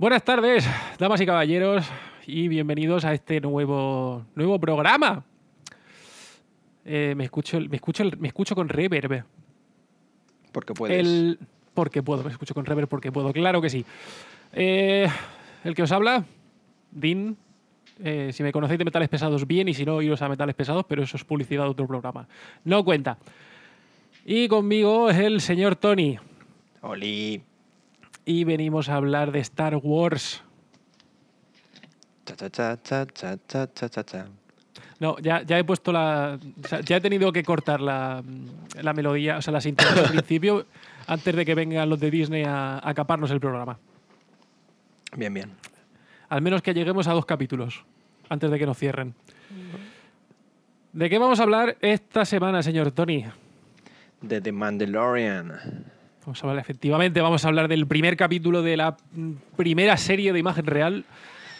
Buenas tardes, damas y caballeros, y bienvenidos a este nuevo, nuevo programa. Eh, me, escucho, me, escucho, me escucho con reverb. Porque puedes. El, porque puedo, me escucho con reverb porque puedo, claro que sí. Eh, el que os habla, Dean. Eh, si me conocéis de metales pesados, bien, y si no, iros a metales pesados, pero eso es publicidad de otro programa. No cuenta. Y conmigo es el señor Tony. Oli y venimos a hablar de Star Wars. Cha, cha, cha, no, ya, ya, he puesto la. Ya he tenido que cortar la, la melodía, o sea, la sintonía al principio, antes de que vengan los de Disney a, a acaparnos el programa. Bien, bien. Al menos que lleguemos a dos capítulos, antes de que nos cierren. ¿De qué vamos a hablar esta semana, señor Tony? De The Mandalorian. Vamos a hablar, efectivamente, vamos a hablar del primer capítulo de la primera serie de imagen real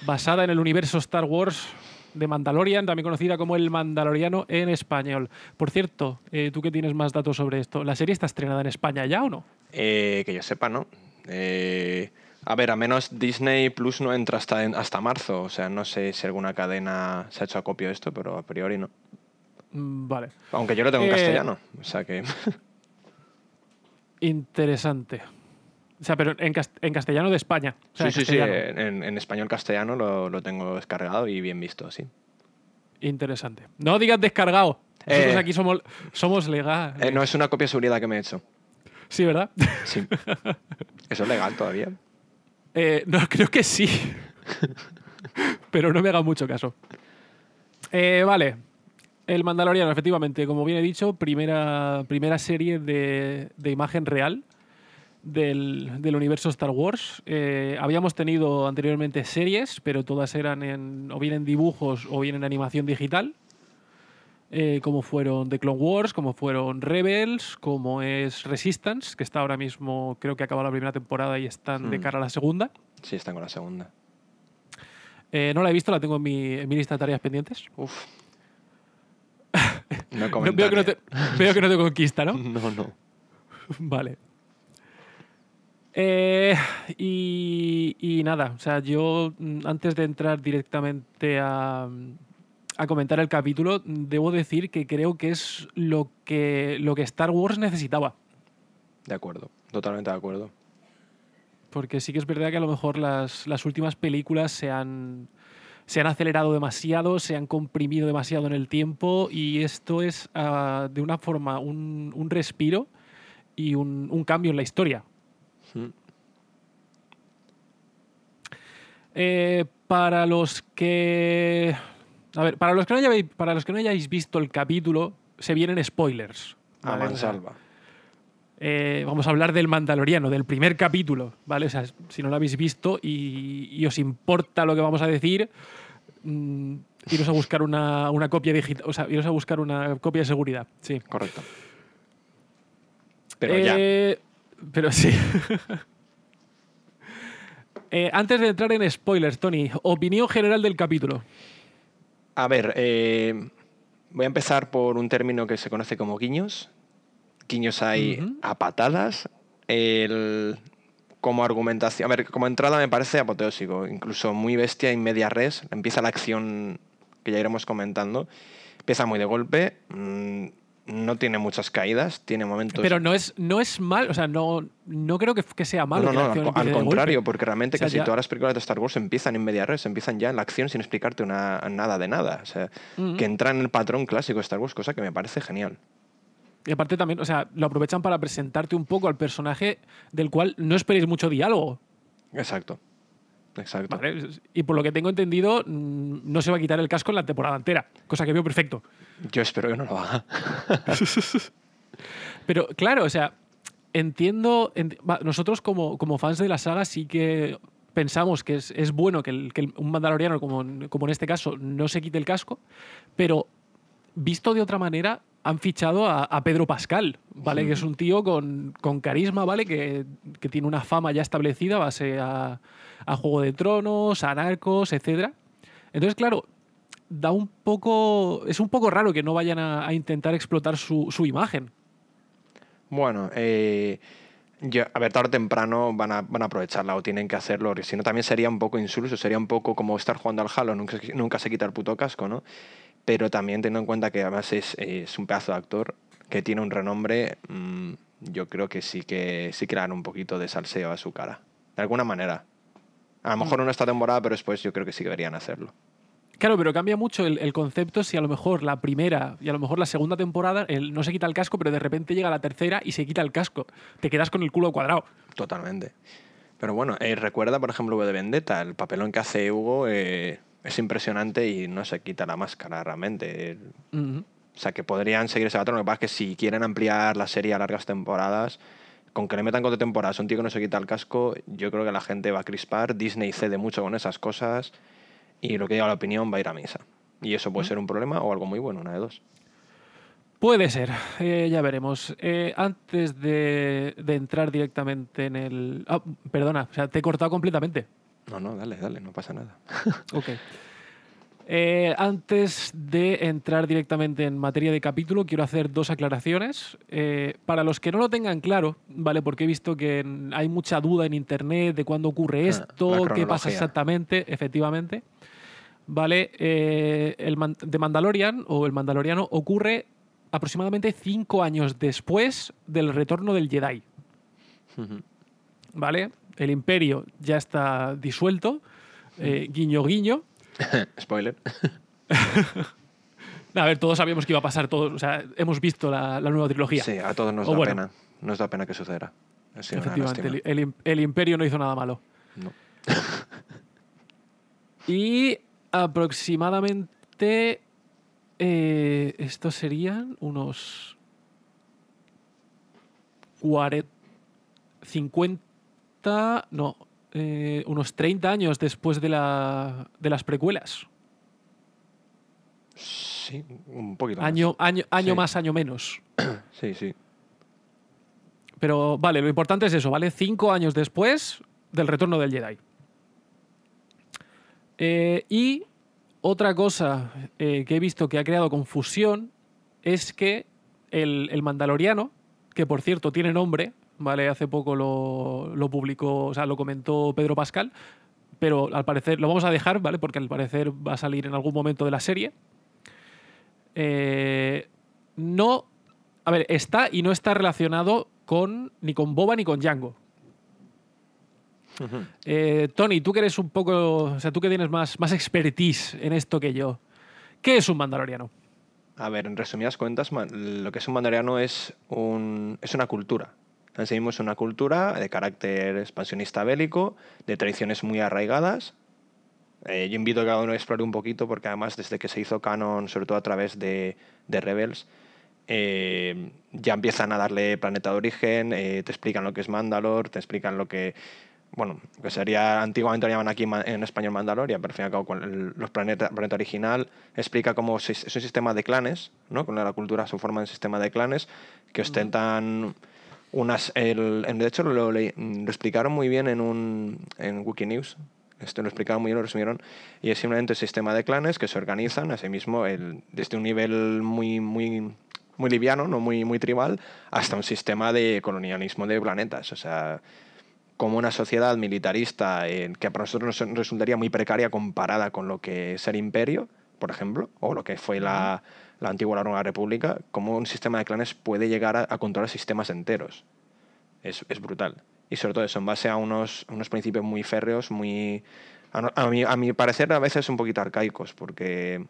basada en el universo Star Wars de Mandalorian, también conocida como El Mandaloriano en español. Por cierto, eh, tú que tienes más datos sobre esto, ¿la serie está estrenada en España ya o no? Eh, que yo sepa, ¿no? Eh, a ver, a menos Disney Plus no entra hasta, en- hasta marzo. O sea, no sé si alguna cadena se ha hecho acopio de esto, pero a priori no. Mm, Vale, Aunque yo lo tengo en castellano. O sea que. interesante. O sea, pero en, cas- en castellano de España. O sea, sí, sí, sí. En, en español castellano lo, lo tengo descargado y bien visto, sí. Interesante. No digas descargado. Nosotros Eh. aquí somos, somos legales. Eh, no es una copia de seguridad que me he hecho. Sí, ¿verdad? Sí. Eso es legal todavía. Eh, no, creo que sí. Pero no me haga mucho caso. Vale. El Mandaloriano, efectivamente, como bien he dicho, primera, primera serie de, de imagen real del, del universo Star Wars. Eh, habíamos tenido anteriormente series, pero todas eran en, o bien en dibujos o bien en animación digital. eh, como fueron The Clone Wars, como fueron Rebels, como es Resistance, que está ahora mismo, creo que acaba la primera temporada y están de Hmm. cara a la segunda. Sí, están con la segunda. Eh, no la he visto, la tengo en mi, en mi lista de tareas pendientes. Uf. No veo, que no te, veo que no te conquista, ¿no? No, no. Vale. Eh, y, y nada, o sea, yo mm, antes de entrar directamente a, a comentar el capítulo, debo decir que creo que es lo que, lo que Star Wars necesitaba. De acuerdo. Totalmente de acuerdo. Porque sí que es verdad que a lo mejor las, las últimas películas se han, se han acelerado demasiado, se han comprimido demasiado en el tiempo y esto es ah, de una forma un, un respiro y un, un cambio en la historia. Mm. Eh, para los que. A ver, para los que, no hayáis, para los que no hayáis visto el capítulo, se vienen spoilers. A sea, mansalva. Eh, vamos a hablar del Mandaloriano, del primer capítulo, ¿vale? O sea, si no lo habéis visto y, y os importa lo que vamos a decir, mm, iros a buscar una, una copia digital, o sea, iros a buscar una copia de seguridad, sí. Correcto. Pero ya. Eh, Pero sí. Eh, antes de entrar en spoilers, Tony, opinión general del capítulo. A ver, voy a empezar por un término que se conoce como guiños. Guiños hay a patadas. El- como argumentación, a ver, como entrada me parece apoteósico, incluso muy bestia en media res. Empieza la acción que ya iremos comentando. Empieza muy de golpe. mm, no tiene muchas caídas, tiene momentos. Pero no es, no es mal, o sea, no, no creo que, que sea malo. no, no, al, contrario, porque realmente O sea, casi ya- todas las películas de Star Wars empiezan en media res, empiezan ya en la acción sin explicarte una, nada de nada. O sea, que entra en el patrón clásico de Star Wars, cosa que me parece genial. Y aparte también, o sea, lo aprovechan para presentarte un poco al personaje del cual no esperéis mucho diálogo. Exacto. Exacto. ¿vale? Y por lo que tengo entendido, mm, no se va a quitar el casco en la temporada entera, cosa que veo perfecto. Yo espero que no lo haga. Pero claro, o sea, entiendo. ent- nosotros, como, como fans de la saga, sí que pensamos que es, es bueno que, el- que un mandaloriano, como, como en este caso, no se quite el casco, pero visto de otra manera, han fichado a, a Pedro Pascal, ¿vale? Sí. Que es un tío con, con carisma, ¿vale? Que, que tiene una fama ya establecida, base a, a Juego de Tronos, a Narcos, etc. Entonces, claro, da un poco. Es un poco raro que no vayan a, a intentar explotar su, su imagen. Bueno, eh, Yo, a ver, tarde o temprano van a, van a aprovecharla o tienen que hacerlo, si no también sería un poco insulso, sería un poco como estar jugando al Halo, nunca, nunca se quita el puto casco, ¿no? Pero también teniendo en cuenta que además es, es un pedazo de actor que tiene un renombre, mmm, yo creo que sí que sí que le dan un poquito de salseo a su cara. De alguna manera. A lo mejor Mm. no esta temporada, pero después yo creo que sí deberían hacerlo. Claro, pero cambia mucho el, el concepto si a lo mejor la primera y a lo mejor la segunda temporada él no se quita el casco, pero de repente llega la tercera y se quita el casco. Te quedas con el culo cuadrado. Totalmente. Pero bueno, eh, recuerda, por ejemplo, de Vendetta, el papelón que hace Hugo eh, es impresionante y no se quita la máscara realmente. O sea, que podrían seguir ese patrón. Lo que pasa es que si quieren ampliar la serie a largas temporadas, con que le metan cuatro temporadas a un tío que no se quita el casco, yo creo que la gente va a crispar. Disney cede mucho con esas cosas y lo que diga la opinión va a ir a misa. Y eso puede ser un problema o algo muy bueno, una de dos. Puede ser, eh, ya veremos. Eh, antes de, de entrar directamente en el... Ah, perdona, o sea, te he cortado completamente. No, no, dale, dale, no pasa nada. Ok. Eh, antes de entrar directamente en materia de capítulo, quiero hacer dos aclaraciones. Eh, para los que no lo tengan claro, ¿vale? Porque he visto que hay mucha duda en internet de cuándo ocurre Ah, esto, qué pasa exactamente, efectivamente. ¿Vale? Eh, el Man- The Mandalorian o el Mandaloriano ocurre aproximadamente cinco años después del retorno del Jedi. ¿Vale? El imperio ya está disuelto, eh, guiño guiño. Spoiler. A ver, todos sabíamos que iba a pasar, todos, o sea, hemos visto la, la nueva trilogía. Sí, a todos nos O da bueno. pena. Nos da pena que suceda. Efectivamente, el imperio no hizo nada malo. No. Y aproximadamente, eh, estos serían unos 40, 50, no, eh, unos 30 años después de, la, de las precuelas. Sí, un poquito más. Año, año, año Sí. más, año menos. Sí, sí. Pero vale, lo importante es eso, ¿vale? Cinco años después del retorno del Jedi. Eh, y otra cosa eh, que he visto que ha creado confusión es que el, el Mandaloriano, que por cierto tiene nombre, ¿vale? Hace poco lo, lo publicó, o sea, lo comentó Pedro Pascal, pero al parecer lo vamos a dejar, ¿vale? Porque al parecer va a salir en algún momento de la serie. Eh, no. A ver, está y no está relacionado con ni con Boba ni con Django. Eh, Tony, tú que eres un poco. O sea, tú que tienes más, más expertise en esto que yo. ¿Qué es un mandaloriano? A ver, en resumidas cuentas, lo que es un mandaloriano es, un, es una cultura. Enseñamos una cultura de carácter expansionista bélico, de tradiciones muy arraigadas. Eh, yo invito a cada uno explore un poquito, porque además desde que se hizo canon, sobre todo a través de, de Rebels, eh, ya empiezan a darle planeta de origen, eh, te explican lo que es Mandalor, te explican lo que, bueno, que sería, antiguamente lo llaman aquí en español Mandaloria, pero al fin y al cabo con el, los planeta, planeta original, explica cómo es un sistema de clanes, ¿no? Con la cultura se forma un sistema de clanes que ostentan unas, el, de hecho lo, leí- lo explicaron muy bien en un en Wikinews, esto lo explicaron muy bien, lo resumieron, y es simplemente un sistema de clanes que se organizan, asimismo, el, desde un nivel muy, muy, muy liviano, no muy, muy tribal, hasta un sistema de colonialismo de planetas. O sea, como una sociedad militarista eh, que para nosotros nos resultaría muy precaria comparada con lo que es el imperio, por ejemplo, o lo que fue la, la antigua la Nueva República, como un sistema de clanes puede llegar a, a controlar sistemas enteros. Es, es brutal. Y sobre todo eso, en base a unos, unos principios muy férreos, muy... A, a mi, a mi parecer a veces un poquito arcaicos, porque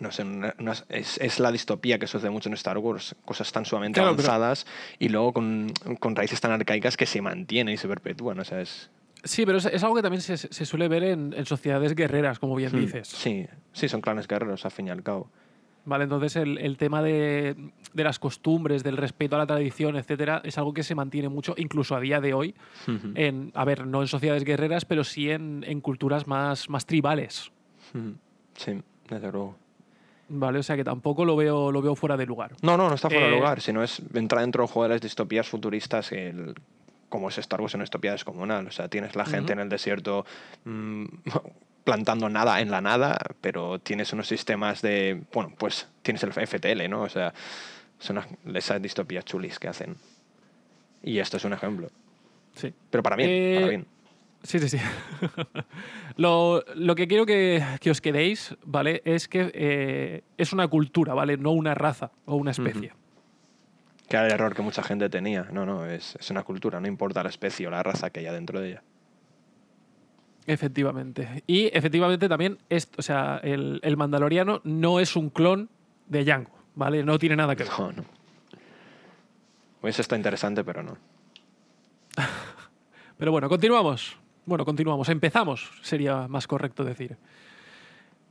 no sé, no- no es, es- la distopía que sucede mucho en Star Wars, cosas tan sumamente Claro, pero- avanzadas y luego con, con raíces tan arcaicas que se mantienen y se perpetúan. O sea, es, Sí, pero es, es algo que también se, se suele ver en, en sociedades guerreras, como bien Hmm, dices. Sí, sí, son clanes guerreros, al fin y al cabo. Vale, entonces el, el tema de, de las costumbres, del respeto a la tradición, etcétera, es algo que se mantiene mucho, incluso a día de hoy, en, a ver, no en sociedades guerreras, pero sí en, en culturas más, más tribales. Sí, desde luego. Vale, o sea que tampoco lo veo, lo veo fuera de lugar. No, no, no está fuera de Eh, lugar, sino es entrar dentro del juego de las distopías futuristas, el, como es Star Wars en una distopía descomunal. O sea, tienes la gente en el desierto mm, plantando nada en la nada, pero tienes unos sistemas de. Bueno, pues tienes el FTL, ¿no? O sea, son esas distopías chulis que hacen. Y esto es un ejemplo. Sí. Pero para bien, Eh, para bien. Sí, sí, sí. lo, lo que quiero que, que os quedéis, ¿vale? Es que eh, es una cultura, ¿vale? No una raza o una especie. Que era el error que mucha gente tenía. No, no, es, es una cultura, no importa la especie o la raza que haya dentro de ella. Efectivamente. Y efectivamente también, es, o sea, el, el Mandaloriano no es un clon de Django, ¿vale? No tiene nada que ver. No, no. Hubiese estado interesante, pero no. Pero bueno, continuamos. Bueno, continuamos. Empezamos, sería más correcto decir.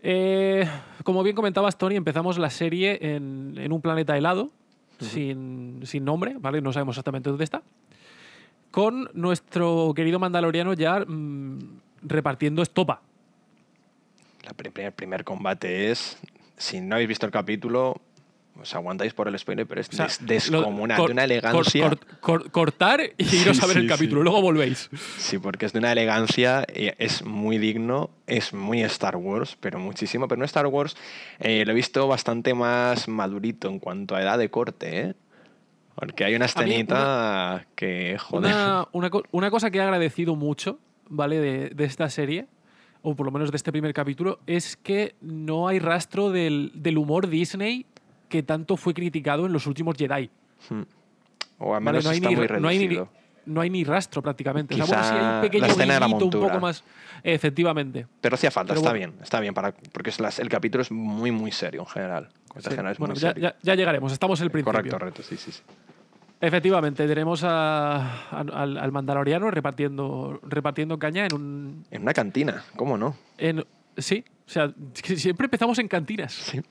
Eh, como bien comentabas, Tony, empezamos la serie en, en un planeta helado, sin, sin nombre, ¿vale? No sabemos exactamente dónde está. Con nuestro querido Mandaloriano ya mm, repartiendo estopa. Pri- primer, primer combate es. Si no habéis visto el capítulo, os aguantáis por el spoiler, pero es O sea, des- lo- descomunal, cor- de una elegancia. cor- cor- cortar y Sí, iros a ver sí, el sí. capítulo, luego volvéis. Sí, porque es de una elegancia, y es muy digno, es muy Star Wars, pero muchísimo. Pero no Star Wars, eh, lo he visto bastante más madurito en cuanto a edad de corte, ¿eh? Porque hay una escenita que, joder. Una, una cosa que he agradecido mucho, ¿vale? De, de esta serie, o por lo menos de este primer capítulo, es que no hay rastro del, del humor Disney que tanto fue criticado en los últimos Jedi. Hmm. O al ¿vale? menos No, hay está ni, muy no, hay ni, reducido. no hay ni rastro prácticamente. O sea, Quizá bueno, sí hay un pequeño la escena de la brillito un montura. poco más. Efectivamente. Pero hacía falta, Pero está bueno. bien, está bien, para, porque es las- el capítulo es muy, muy serio en general. En Sí. general es Bueno, muy ya, serio. ya- ya llegaremos, estamos en el principio. Correcto, sí, sí, sí. Efectivamente, tenemos a- a- al, al Mandaloriano repartiendo, repartiendo caña en un. En una cantina, ¿cómo no? En, sí, o sea, siempre empezamos en cantinas. Sí.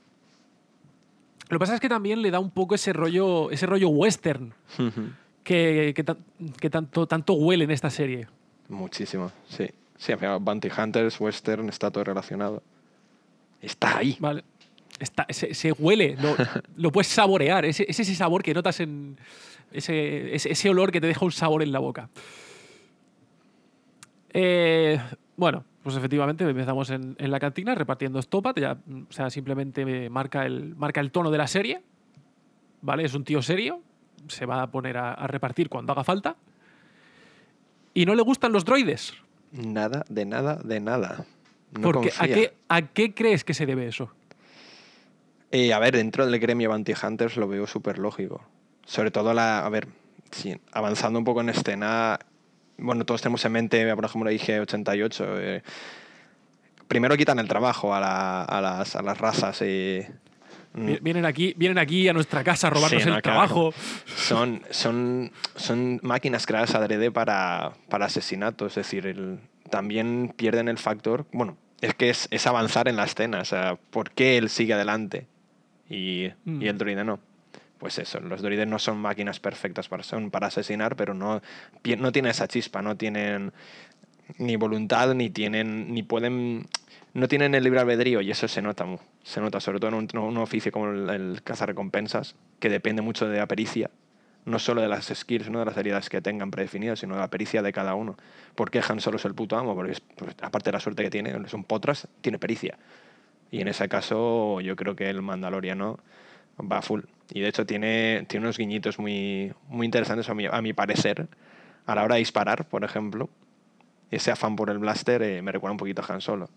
Lo que pasa es que también le da un poco ese rollo, ese rollo western que, que que tanto, tanto huele en esta serie. Muchísimo, sí. Sí, Bounty Hunters, Western, está todo relacionado. Está ahí. Vale. Está, se, se huele, lo, lo puedes saborear. Ese- Es ese sabor que notas en. Ese, ese, ese olor que te deja un sabor en la boca. Eh, bueno, pues efectivamente empezamos en, en la cantina repartiendo estopa. Ya, o sea, simplemente marca el, marca el tono de la serie. ¿Vale? Es un tío serio. Se va a poner a, a repartir cuando haga falta. Y no le gustan los droides. Nada, de nada, de nada. No porque ¿a qué, ¿a qué crees que se debe eso? Eh, a ver, dentro del gremio Bounty Hunters lo veo súper lógico. Sobre todo la. A ver, sí, avanzando un poco en escena. Bueno, todos tenemos en mente, por ejemplo, la IG-88. eh, primero quitan el trabajo a, la- a las, a las razas. y Vi- Vienen aquí, vienen aquí a nuestra casa a robarnos Sí, no, el claro. trabajo. son, son, son máquinas creadas adrede para, para asesinato. Es decir, el- también pierden el factor. Bueno, es que es, es avanzar en la escena. O sea, ¿por qué él sigue adelante y, Mm. y el droide no? Pues eso, los droides no son máquinas perfectas para, son para asesinar, pero no, no tienen esa chispa, no tienen ni voluntad, ni tienen, ni pueden, no tienen el libre albedrío y eso se nota, se nota, sobre todo en un, un oficio como el, el cazarrecompensas, que depende mucho de la pericia, no solo de las skills, no de las habilidades que tengan predefinidas, sino de la pericia de cada uno. ¿Por qué Han Solo es el puto amo? Porque es- pues, aparte de la suerte que tiene, es un potras, tiene pericia. Y en ese caso yo creo que el Mandaloriano va full. Y de hecho tiene, tiene unos guiñitos muy, muy interesantes a mi, a mi parecer. A la hora de disparar, por ejemplo, ese afán por el blaster eh, me recuerda un poquito a Han Solo.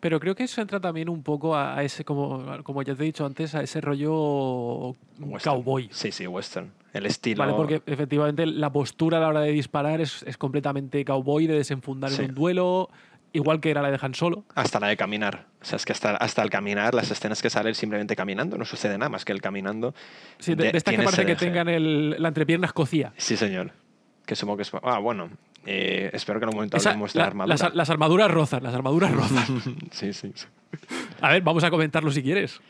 Pero creo que eso entra también un poco a, ese, como, como ya te he dicho antes, a ese rollo Western. cowboy. Sí, sí, western. El estilo. ¿Vale? Porque efectivamente la postura a la hora de disparar es, es completamente cowboy, de desenfundar Sí. en un duelo, igual que era la de Han Solo. Hasta la de caminar. O sea, es que hasta, hasta el caminar, las escenas que salen simplemente caminando, no sucede nada más que el caminando. Sí, de, estas que parece que tengan el- la entrepierna escocía. Sí, señor. Que supongo que es. Ah, bueno. eh, espero que en un momento Esa- hablemos de la armadura. las, las armaduras rozan, las armaduras rozan. sí, sí, sí. A ver, vamos a comentarlo si quieres.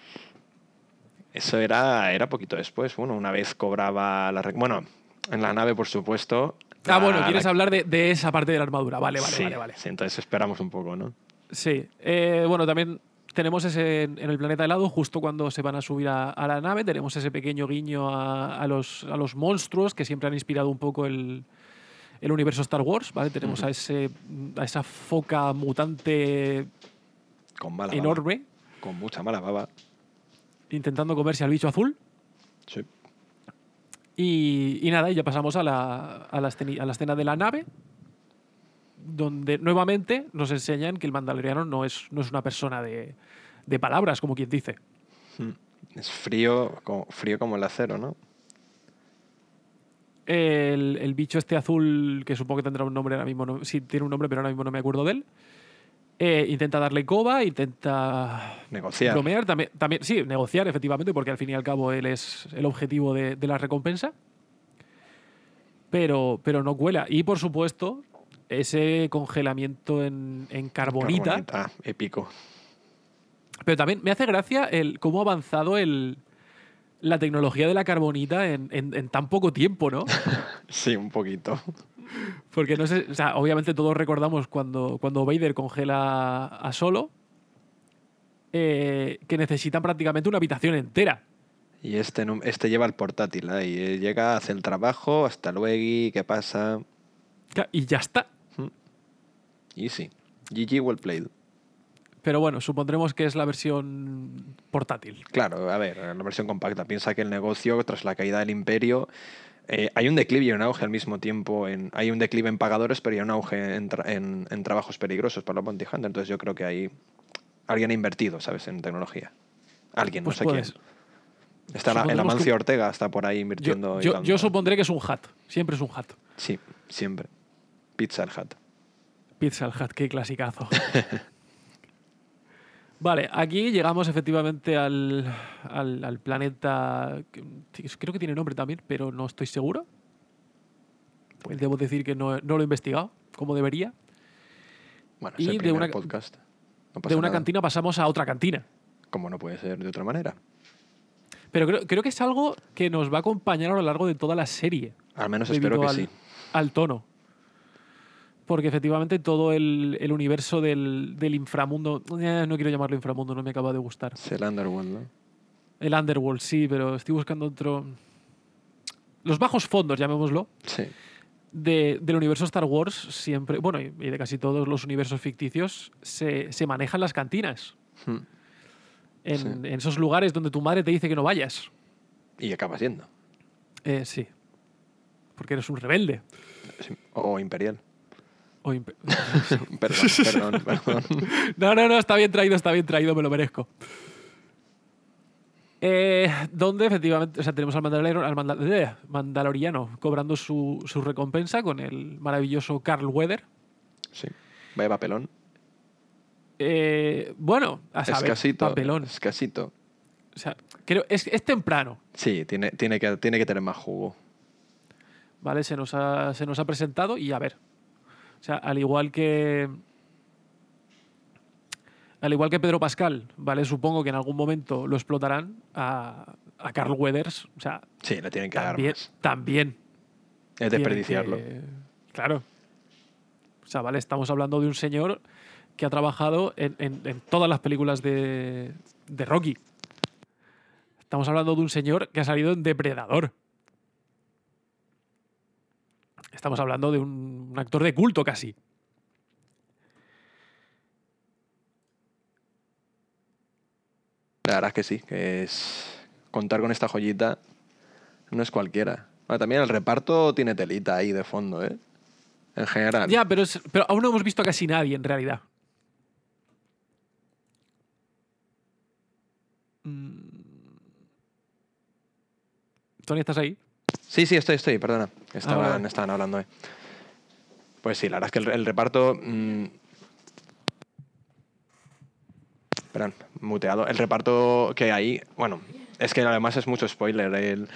Eso era, era poquito después. Bueno, una vez cobraba la. Bueno, en la nave, por supuesto. Ah, bueno, la- quieres la- hablar de, de esa parte de la armadura. Vale, vale, sí, vale, vale. sí, entonces esperamos un poco, ¿no? Sí. Eh, bueno, también tenemos ese en el planeta helado, justo cuando se van a subir a, a la nave, tenemos ese pequeño guiño a, a los, a los monstruos que siempre han inspirado un poco el, el universo Star Wars, ¿vale? Tenemos a, ese, a esa foca mutante Con mala baba. enorme Con mucha mala baba. intentando comerse al bicho azul. Sí. Y, y nada, y ya pasamos a la, a, la esceni- a la escena de la nave, donde nuevamente nos enseñan que el mandaloriano no es, no es una persona de, de palabras, como quien dice. Es frío como, frío como el acero, ¿no? El, el bicho este azul, que supongo que tendrá un nombre ahora mismo, no- sí tiene un nombre, pero ahora mismo no me acuerdo de él. Eh, intenta darle coba, intenta Negociar. bromear, también, también, sí, negociar efectivamente, porque al fin y al cabo él es el objetivo de, de la recompensa. Pero, pero no cuela. Y por supuesto, ese congelamiento en, en carbonita. Carbonita, épico. Pero también me hace gracia el cómo ha avanzado el, la tecnología de la carbonita en, en- en tan poco tiempo, ¿no? Sí, un poquito. Porque no sé, o sea, obviamente todos recordamos cuando, cuando Vader congela a Solo, eh, que necesitan prácticamente una habitación entera. Y este, este lleva el portátil ahí. eh, Llega, hace el trabajo, hasta luego, ¿qué pasa? Y ya está. Easy. GG well played. Pero bueno, supondremos que es la versión portátil. Claro, a ver, la versión compacta. Piensa que el negocio, tras la caída del imperio, eh, hay un declive y un auge al mismo tiempo. En, hay un declive en pagadores, pero hay un auge en, tra- en- en trabajos peligrosos para los bounty hunters. Entonces yo creo que ahí alguien ha invertido, ¿sabes? En tecnología. Alguien, Pues no sé puedes- quién. Está la- el Amancio que- Ortega, está por ahí invirtiendo. yo- yo supondré que es un hat. Siempre es un hat. Sí, siempre. Pizza el hat. Pizza el Hut, qué clasicazo. vale, aquí llegamos efectivamente al, al- al planeta. que- Creo que tiene nombre también, pero no estoy seguro. Pues debo decir que no, no lo he investigado como debería. Bueno, es Y el de una- podcast. No De una nada. cantina pasamos a otra cantina. Como no puede ser de otra manera. Pero creo, creo que es algo que nos va a acompañar a lo largo de toda la serie. Al menos espero que al, sí. al tono. Porque efectivamente todo el, el universo del, del inframundo. eh, no quiero llamarlo inframundo, no me acaba de gustar. Es el Underworld, ¿no? El Underworld, sí, pero estoy buscando otro. Los bajos fondos, llamémoslo, Sí. de- del universo Star Wars siempre. Bueno, y de casi todos los universos ficticios, se, se manejan las cantinas. Hmm. En, Sí. en esos lugares donde tu madre te dice que no vayas. Y acaba siendo. Eh, sí. Porque eres un rebelde. O Imperial. O impe- perdón, perdón, perdón. No, no, no, está bien traído, está bien traído, me lo merezco. Eh, donde efectivamente, o sea, tenemos al, mandaloriano, al manda- eh, mandaloriano cobrando su, su recompensa con el maravilloso Carl Weather. Sí. Vaya papelón. Eh, bueno, a saber, Escasito. papelón. Escasito. O sea, creo, es, es temprano, Sí, tiene, tiene, que, tiene que tener más jugo. ¿vale? Se nos, ha, se nos ha presentado y a ver. O sea, al igual que. Al igual que Pedro Pascal, ¿vale? Supongo que en algún momento lo explotarán a, a Carl Weathers. O sea, Sí, le tienen que también. dar más. también Es desperdiciarlo. que- Claro. O sea, ¿vale? Estamos hablando de un señor que ha trabajado en, en- en todas las películas de, de Rocky. Estamos hablando de un señor que ha salido en Depredador. Estamos hablando de un, un actor de culto casi. La verdad es que sí, que es. Contar con esta joyita no es cualquiera. Bueno, también el reparto tiene telita ahí de fondo, ¿eh? En general. Ya, pero, es- pero aún no hemos visto a casi nadie en realidad. Mm. Tony, ¿estás ahí? Sí, sí, estoy, estoy, perdona. Estaban, vale. estaban hablando, ¿eh? Pues sí, la verdad es que el, el reparto. mm, Esperan, muteado. El reparto que hay. Bueno, es que además es mucho spoiler. el-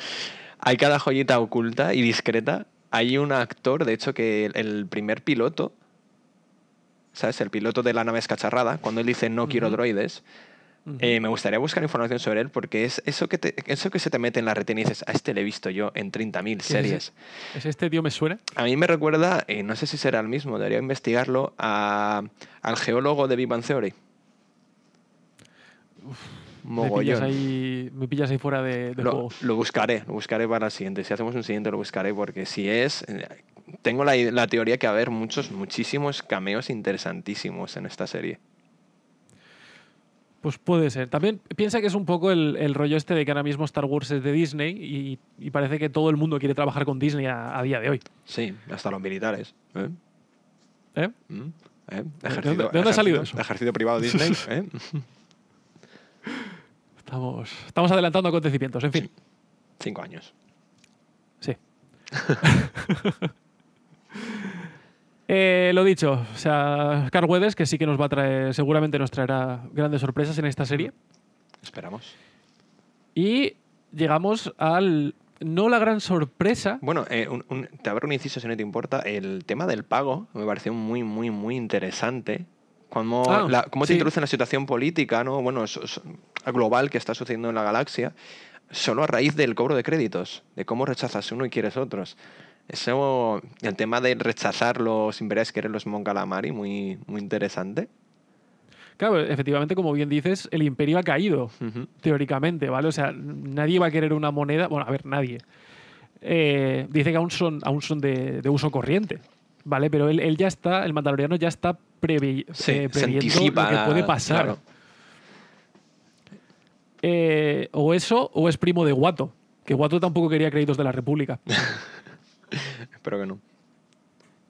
hay cada joyita oculta y discreta. Hay un actor, de hecho, que el, el primer piloto. ¿Sabes? El piloto de la nave escacharrada, cuando él dice no quiero droides. Eh, me gustaría buscar información sobre él porque es eso que, te- eso que se te mete en la retina y dices, a este le he visto yo en 30.000 es series. ¿Es este tío me suena? A mí me recuerda, eh, no sé si será el mismo, debería investigarlo, a- al geólogo de Big Bang Theory. Me pillas, Mogollón. ahí, me pillas ahí fuera de, de Lo, juego. lo buscaré, lo buscaré para el siguiente. Si hacemos un siguiente, lo buscaré porque si es... eh, Tengo la, la teoría que va a haber muchos, muchísimos cameos interesantísimos en esta serie. Pues puede ser. También piensa que es un poco el, el rollo este de que ahora mismo Star Wars es de Disney y, y parece que todo el mundo quiere trabajar con Disney a, a día de hoy. Sí, hasta los militares. ¿eh? ¿Eh? Mm, ¿eh? ¿De dónde- de dónde ha salido ejército- eso? Ejército privado Disney. ¿eh? Estamos, estamos adelantando acontecimientos, en fin. Cinco años. Sí. Eh, lo dicho, o sea, Carl Weathers, que sí que nos va a traer, seguramente nos traerá grandes sorpresas en esta serie. Esperamos. Y llegamos al. No la gran sorpresa. Bueno, eh, un- un- te abro un inciso si no te importa. El tema del pago me pareció muy, muy, muy interesante. Cómo, Ah, la- cómo sí. te introduce en la situación política, ¿no? Bueno, global que está sucediendo en la galaxia, solo a raíz del cobro de créditos, de cómo rechazas uno y quieres otros. Eso, el tema de rechazar los imperiales querer los Mon Calamari, muy, muy interesante. Claro, efectivamente, como bien dices, el imperio ha caído, teóricamente, ¿vale? O sea, nadie va a querer una moneda. Bueno, a ver, nadie. Eh, dice que aún son, aún son de, de uso corriente, ¿vale? Pero él, él ya está, el mandaloriano ya está previ- Sí, eh, previendo anticipa, lo que puede pasar. claro. Eh, o eso, o es primo de Guato. Que Guato tampoco quería créditos de la República. Espero que no.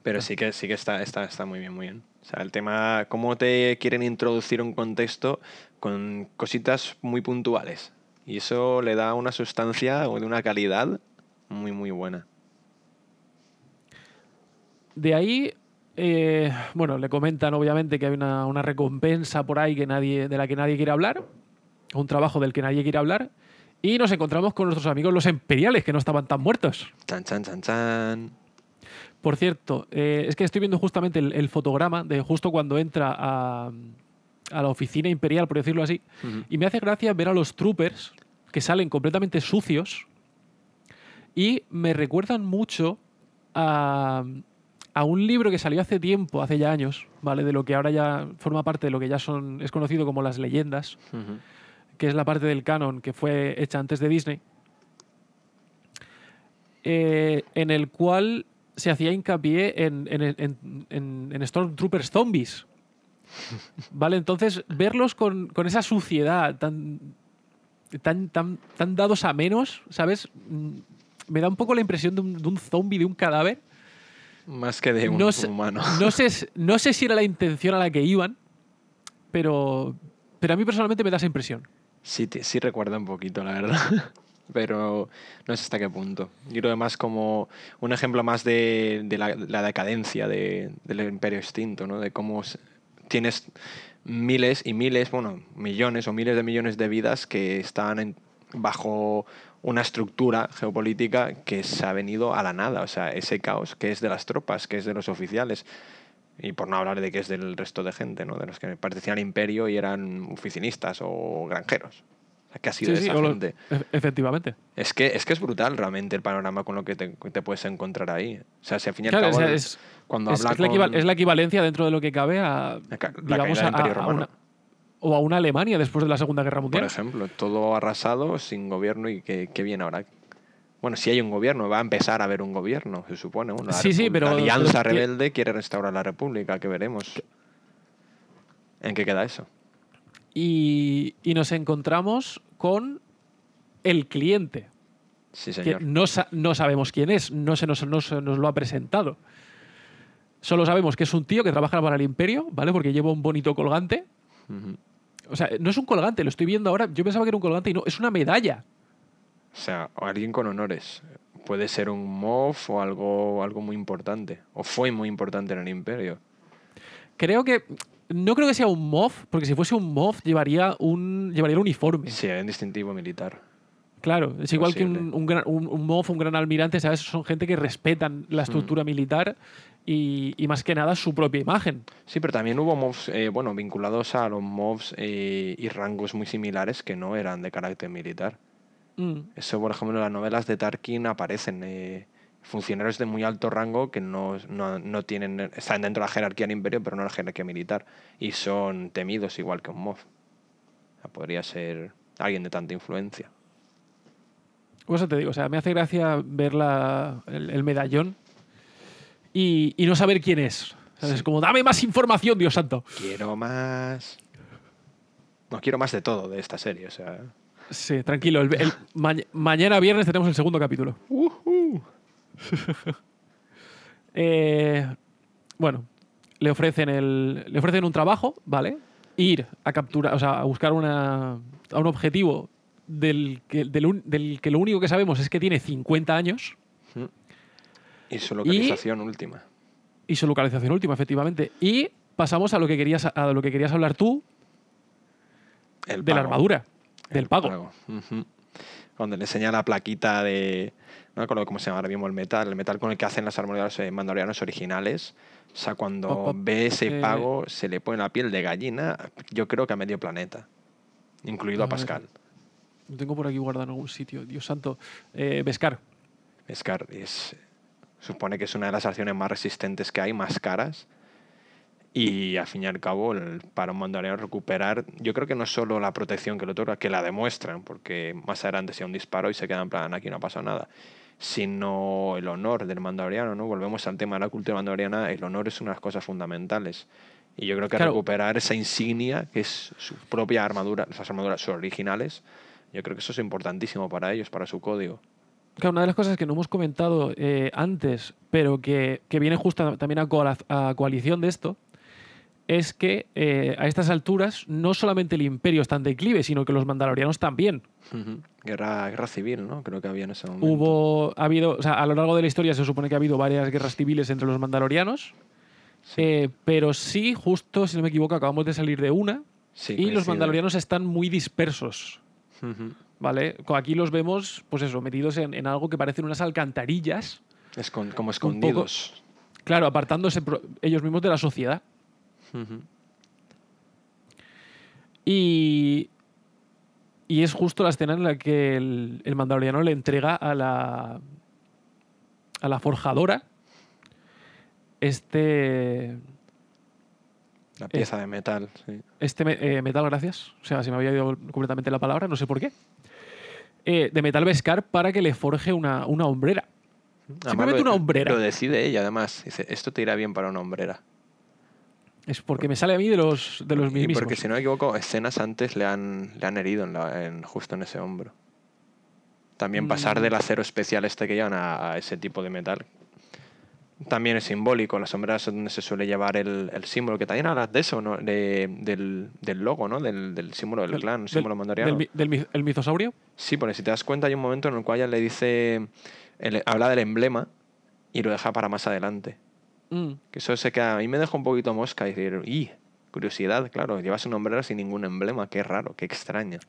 Pero sí que sí que está, está, está muy bien, muy bien. O sea, el tema, cómo te quieren introducir un contexto con cositas muy puntuales. Y eso le da una sustancia o de una calidad muy, muy buena. De ahí, eh, bueno, le comentan obviamente que hay una, una recompensa por ahí que nadie, de la que nadie quiere hablar, un trabajo del que nadie quiere hablar, y nos encontramos con nuestros amigos los imperiales, que no estaban tan muertos. Chan, chan, chan, chan. Por cierto, eh, es que estoy viendo justamente el, el fotograma de justo cuando entra a, a la oficina imperial, por decirlo así, y me hace gracia ver a los troopers que salen completamente sucios y me recuerdan mucho a, a un libro que salió hace tiempo, hace ya años, ¿vale? De lo que ahora ya forma parte de lo que ya son, es conocido como las leyendas, que es la parte del canon que fue hecha antes de Disney, eh, en el cual se hacía hincapié en, en, en- en- en Stormtroopers zombies. ¿Vale? Entonces, verlos con, con esa suciedad tan, tan, tan, tan dados a menos, ¿sabes? Mm, Me da un poco la impresión de un, de un zombie, de un cadáver. Más que de un No sé- humano. No sé, no sé si era la intención a la que iban, pero, pero a mí personalmente me da esa impresión. Sí, te- sí recuerda un poquito, la verdad. Pero no sé hasta qué punto. Yo lo demás como un ejemplo más de, de la, decadencia de- del imperio extinto, ¿no? De cómo tienes miles y miles, bueno, millones o miles de millones de vidas que están bajo una estructura geopolítica que se ha venido a la nada. O sea, ese caos que es de las tropas, que es de los oficiales. Y por no hablar de que es del resto de gente, ¿no? De los que pertenecían al imperio y eran oficinistas o granjeros. Que ha sido Sí, sí, esa lo- gente. e- efectivamente. Es que, es que es brutal realmente el panorama con lo que te, te puedes encontrar ahí. O sea, si al fin y al Claro, cabo, es, cuando es- habla es la con- equival- es la equivalencia dentro de lo que cabe a, La digamos, a, del Imperio a- una, o a una Alemania después de la Segunda Guerra por Mundial. ejemplo, todo arrasado, sin gobierno y que, que viene ahora. Bueno, si hay un gobierno, va a empezar a haber un gobierno, se supone. Sí, sí, pero- La Alianza pero- Rebelde quiere restaurar la República, que veremos. ¿En qué queda eso? Y, y nos encontramos con el cliente, Sí, que señor. no, sa- no sabemos quién es, no se, nos, no se nos lo ha presentado. Solo sabemos que es un tío que trabaja para el imperio, ¿vale? Porque lleva un bonito colgante. Ujú. O sea, no es un colgante, lo estoy viendo ahora. Yo pensaba que era un colgante y no, es una medalla. O sea, alguien con honores. Puede ser un MOF o algo, algo muy importante. O fue muy importante en el Imperio. Creo que. No creo que sea un MOF, porque si fuese un MOF llevaría un, llevaría un uniforme. Sí, un distintivo militar. Claro, es igual que un, un, gran- un- un MOF, un gran almirante, ¿sabes? Son gente que respetan Mm. la estructura militar y, y más que nada su propia imagen. Sí, pero también hubo MOVs, eh, bueno, vinculados a los MOVs eh, y rangos muy similares que no eran de carácter militar. Mm. Eso, por ejemplo, en las novelas de Tarkin aparecen eh, funcionarios de muy alto rango que no, no, no tienen, están dentro de la jerarquía del imperio, pero no de la jerarquía militar. Y son temidos igual que un MOV. O sea, podría ser alguien de tanta influencia. Por eso te digo, o sea, me hace gracia ver la- el, el medallón y, y no saber quién es. ¿sabes? Sí. Como, dame más información, Dios santo. Quiero más. no quiero más de todo de esta serie. O sea, Sí, tranquilo. el- el- ma- mañana viernes tenemos el segundo capítulo. Eh, bueno, le ofrecen, el, le ofrecen un trabajo, ¿vale? Ir a capturar, o sea, a buscar una, a un objetivo del que, del, un- del que lo único que sabemos es que tiene 50 años y su localización última. y su localización última, efectivamente. Y pasamos a lo que querías, a lo que querías hablar tú El de la armadura, del El pago. Cuando le enseña la plaquita de. No me acuerdo cómo se llama ahora mismo el metal. El metal con el que hacen las eh, mandalorianos originales. O sea, cuando Pop, pop. ve ese Eh. pago, se le pone la piel de gallina, yo creo que a medio planeta. Incluido A. Pascal. Lo tengo por aquí guardado en algún sitio. Dios santo. Eh, Beskar. Scar es. Supone que es una de las acciones más resistentes que hay, más caras. Y al fin y al cabo, el- para un mandaloriano recuperar, yo creo que no es solo la protección que le otorga, que la demuestran, porque más adelante sea un disparo y se queda en plan, aquí no ha pasado nada, sino el honor del mandaloriano, ¿no? Volvemos al tema de la cultura mandaloriana, el honor es una de las cosas fundamentales. Y yo creo que Claro. recuperar esa insignia, que es su propia armadura, esas armaduras originales, yo creo que eso es importantísimo para ellos, para su código. Claro, una de las cosas que no hemos comentado eh, antes, pero que, que viene justo también a coalición de esto, es que eh, a estas alturas no solamente el imperio está en declive, sino que los mandalorianos también. Guerra, guerra civil, ¿no? Creo que había en ese momento. Hubo, ha habido, o sea, a lo largo de la historia se supone que ha habido varias guerras civiles entre los mandalorianos, Sí. eh, pero sí, justo, si no me equivoco, acabamos de salir de una Sí, y los mandalorianos están muy dispersos. ¿Vale? Aquí los vemos, pues eso, metidos en, en algo que parecen unas alcantarillas, Escon- como escondidos. claro, apartándose ellos mismos de la sociedad. Y, y es justo la escena en la que el, el mandaloriano le entrega a la, a la forjadora este, La pieza de metal, sí. este eh, metal, gracias. O sea, se me había ido completamente la palabra, no sé por qué. Eh, de metal Beskar para que le forje una, una hombrera. Además, Simplemente lo- una hombrera. Lo decide ella, además. Dice, esto te irá bien para una hombrera. Es porque me sale a mí de los, de los Y mismos. porque, si no me equivoco, escenas antes le han, le han herido en la- en- justo en ese hombro. También pasar Mm. del acero especial este que llevan a, a ese tipo de metal. También es simbólico. Las sombreras es donde se suele llevar el, el símbolo, que también hablas de eso, ¿no? De- del, del logo, ¿no? Del, del símbolo del, clan, símbolo mandaloriano. del del el mizosaurio. Sí, porque si te das cuenta hay un momento en el cual ella le dice, el- habla del emblema y lo deja para más adelante. Mm. Que eso se queda, a mí me deja un poquito mosca y decir, ¡y! Curiosidad, claro, llevas un hombrero sin ningún emblema, qué raro, qué extraño.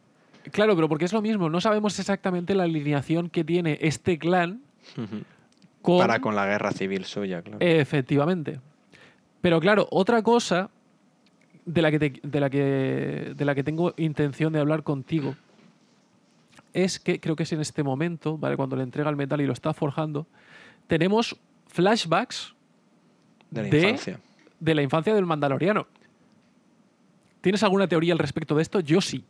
Claro, pero porque es lo mismo. No sabemos exactamente la alineación que tiene este clan con... Para con la guerra civil suya, claro. Efectivamente. Pero claro, otra cosa de la que, te- de la que, de la que tengo intención de hablar contigo es que creo que es en este momento, ¿vale? cuando le entrega el metal y lo está forjando, tenemos flashbacks de la de- infancia. de la infancia del Mandaloriano. ¿Tienes alguna teoría al respecto de esto? Yo sí.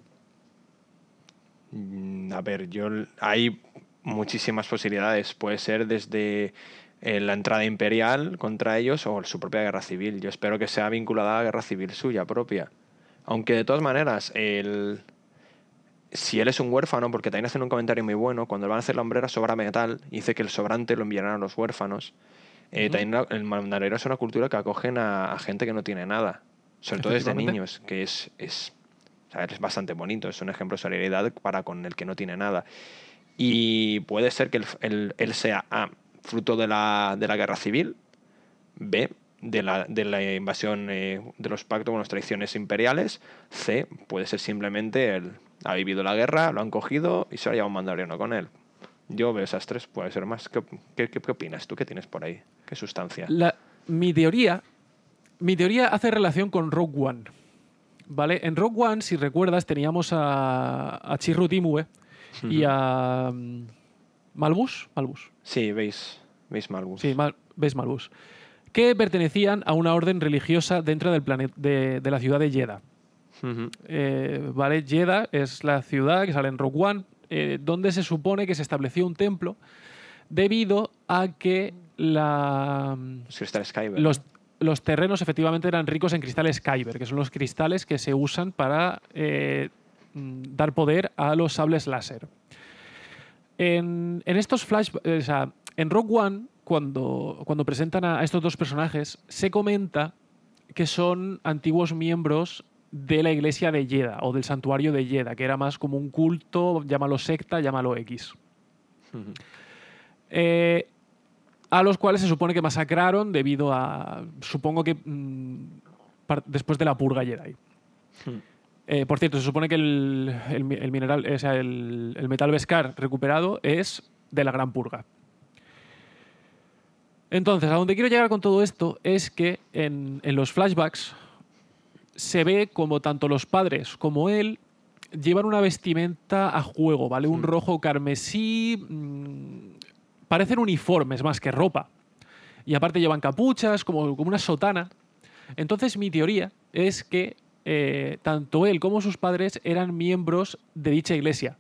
Mm, A ver, yo hay muchísimas posibilidades. Puede ser desde eh, la entrada imperial contra ellos o su propia guerra civil. Yo espero que sea vinculada a la guerra civil suya propia. Aunque de todas maneras, el... si él es un huérfano, porque también hacen un comentario muy bueno, cuando van a hacer la hombrera sobra metal, dice que el sobrante lo enviarán a los huérfanos. Eh. También el mandaloriano es una cultura que acogen a, a gente que no tiene nada, sobre todo desde niños, que es, es, o sea, es bastante bonito, es un ejemplo de solidaridad para con el que no tiene nada. Y puede ser que el- el- él sea A, fruto de la, de la guerra civil, B, de la, de la invasión eh, de los pactos con las tradiciones imperiales, C, puede ser simplemente él ha vivido la guerra, lo han cogido y se ha llevado un mandaloriano con él. Yo veo esas tres, puede ser más. ¿Qué, qué, opinas tú? ¿Qué tienes por ahí? ¿Qué sustancia? La- mi teoría. Mi teoría hace relación con Rogue One. ¿Vale? En Rogue One, si recuerdas, teníamos a, a Chirrut Imwe y a mm, Malbus. Malbus. Sí, veis, veis Malbus. Sí, Mal, ves Malbus. Que pertenecían a una orden religiosa dentro del planeta de, de la ciudad de Jeddah. Eh, ¿Vale? Jeddah es la ciudad que sale en Rogue One, eh, donde se supone que se estableció un templo debido a que la, Los los, terrenos efectivamente eran ricos en cristales Kyber, que son los cristales que se usan para eh, mm, dar poder a los sables láser. En, en estos flash, eh, o sea, en Rock One, cuando, cuando presentan a estos dos personajes, se comenta que son antiguos miembros de la iglesia de Yeda o del santuario de Yeda, que era más como un culto, llámalo secta, llámalo X. Eh, a los cuales se supone que masacraron debido a, supongo que mm, después de la purga Jedi. Eh, por cierto, se supone que el, el mi- el mineral, o sea, el, el metal Beskar recuperado es de la Gran Purga. Entonces, a donde quiero llegar con todo esto es que en, en los flashbacks se ve como tanto los padres como él llevan una vestimenta a juego, ¿vale? Un rojo carmesí. mm, parecen uniformes más que ropa. Y aparte llevan capuchas, como, como una sotana. Entonces, mi teoría es que eh, tanto él como sus padres eran miembros de dicha iglesia.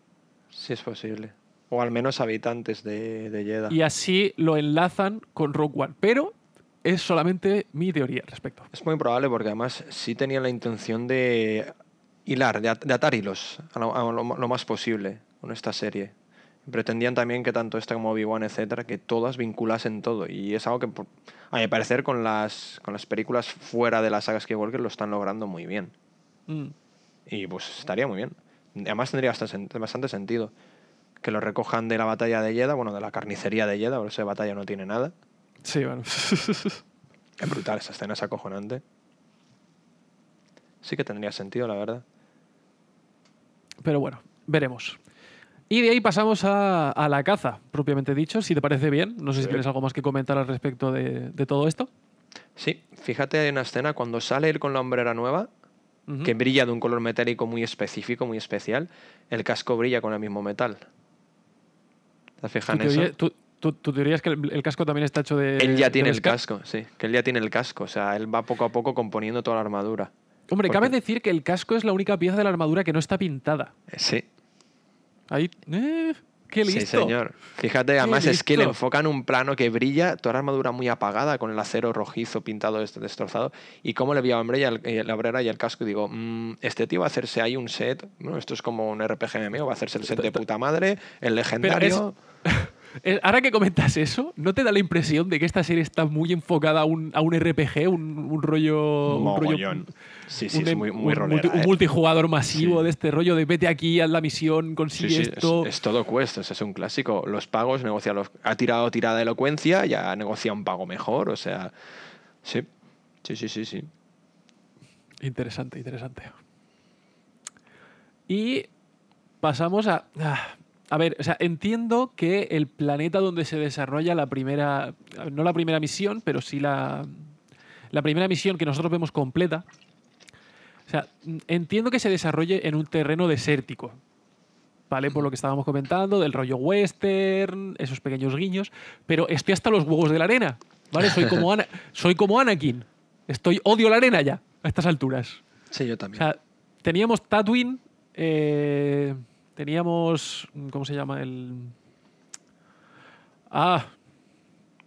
Sí, es posible. O al menos habitantes de, de Jeddah. Y así lo enlazan con Rogue One. Pero es solamente mi teoría al respecto. Es muy probable porque además sí tenían la intención de hilar, de, at- de atar hilos a lo, a lo- lo más posible con esta serie. Pretendían también que tanto esta como Obi-Wan, etcétera, que todas vinculasen todo. Y es algo que, a mi parecer, con las, con las películas fuera de la saga Skywalker lo están logrando muy bien. Mm. Y pues estaría muy bien. Además tendría bastante, bastante sentido que lo recojan de la batalla de Jeddah, bueno, de la carnicería de Jeddah, por eso de batalla no tiene nada. Sí, bueno. Es brutal, esa escena es acojonante. Sí que tendría sentido, la verdad. Pero bueno, veremos. Y de ahí pasamos a, a la caza, propiamente dicho, si te parece bien. No sé si tienes algo más que comentar al respecto de, de todo esto. Sí, fíjate hay una escena cuando sale él con la hombrera nueva, que brilla de un color metálico muy específico, muy especial. El casco brilla con el mismo metal. ¿Te fijas ¿Tu en eso? Tu- tu teoría es que el, el casco también está hecho de. Él ya tiene el casco, sí. Que él ya tiene el casco. O sea, él va poco a poco componiendo toda la armadura. Hombre, ¿Por cabe decir que el casco es la única pieza de la armadura que no está pintada. Eh, Sí, Ahí. ¡Eh! ¡Qué listo! sí, señor. Fíjate, además es que le enfocan un plano que brilla, toda la armadura muy apagada, con el acero rojizo pintado, des- destrozado. Y cómo le vi a la hombrera y el casco, y digo, "Mm, este tío va a hacerse ahí un set. Bueno, esto es como un RPG MMO, va a hacerse el set de puta madre, el legendario. Ahora que comentas eso, ¿no te da la impresión de que esta serie está muy enfocada a un, a un RPG, un, un rollo. un rollo-. Sí, sí, un, es muy, muy un rolera, multi- un eh. multijugador masivo Sí. de este rollo de vete aquí, haz la misión, consigue sí, esto. es todo cuestos, es un clásico. Los pagos, negocia los, ha tirado tirada de elocuencia, ya negocia un pago mejor, o sea, sí, sí, sí, sí, sí. Interesante, interesante. Y pasamos a. ah, A ver, o sea, entiendo que el planeta donde se desarrolla la primera. No la primera misión, pero sí la. La primera misión que nosotros vemos completa. O sea, entiendo que se desarrolle en un terreno desértico. ¿Vale? Por lo que estábamos comentando, del rollo western, esos pequeños guiños. Pero estoy hasta los huevos de la arena. ¿Vale? Soy como, Ana- soy como Anakin. Estoy, odio la arena ya, a estas alturas. Sí, yo O también. sea, teníamos Tatooine, eh, teníamos. ¿Cómo se llama? El. Ah,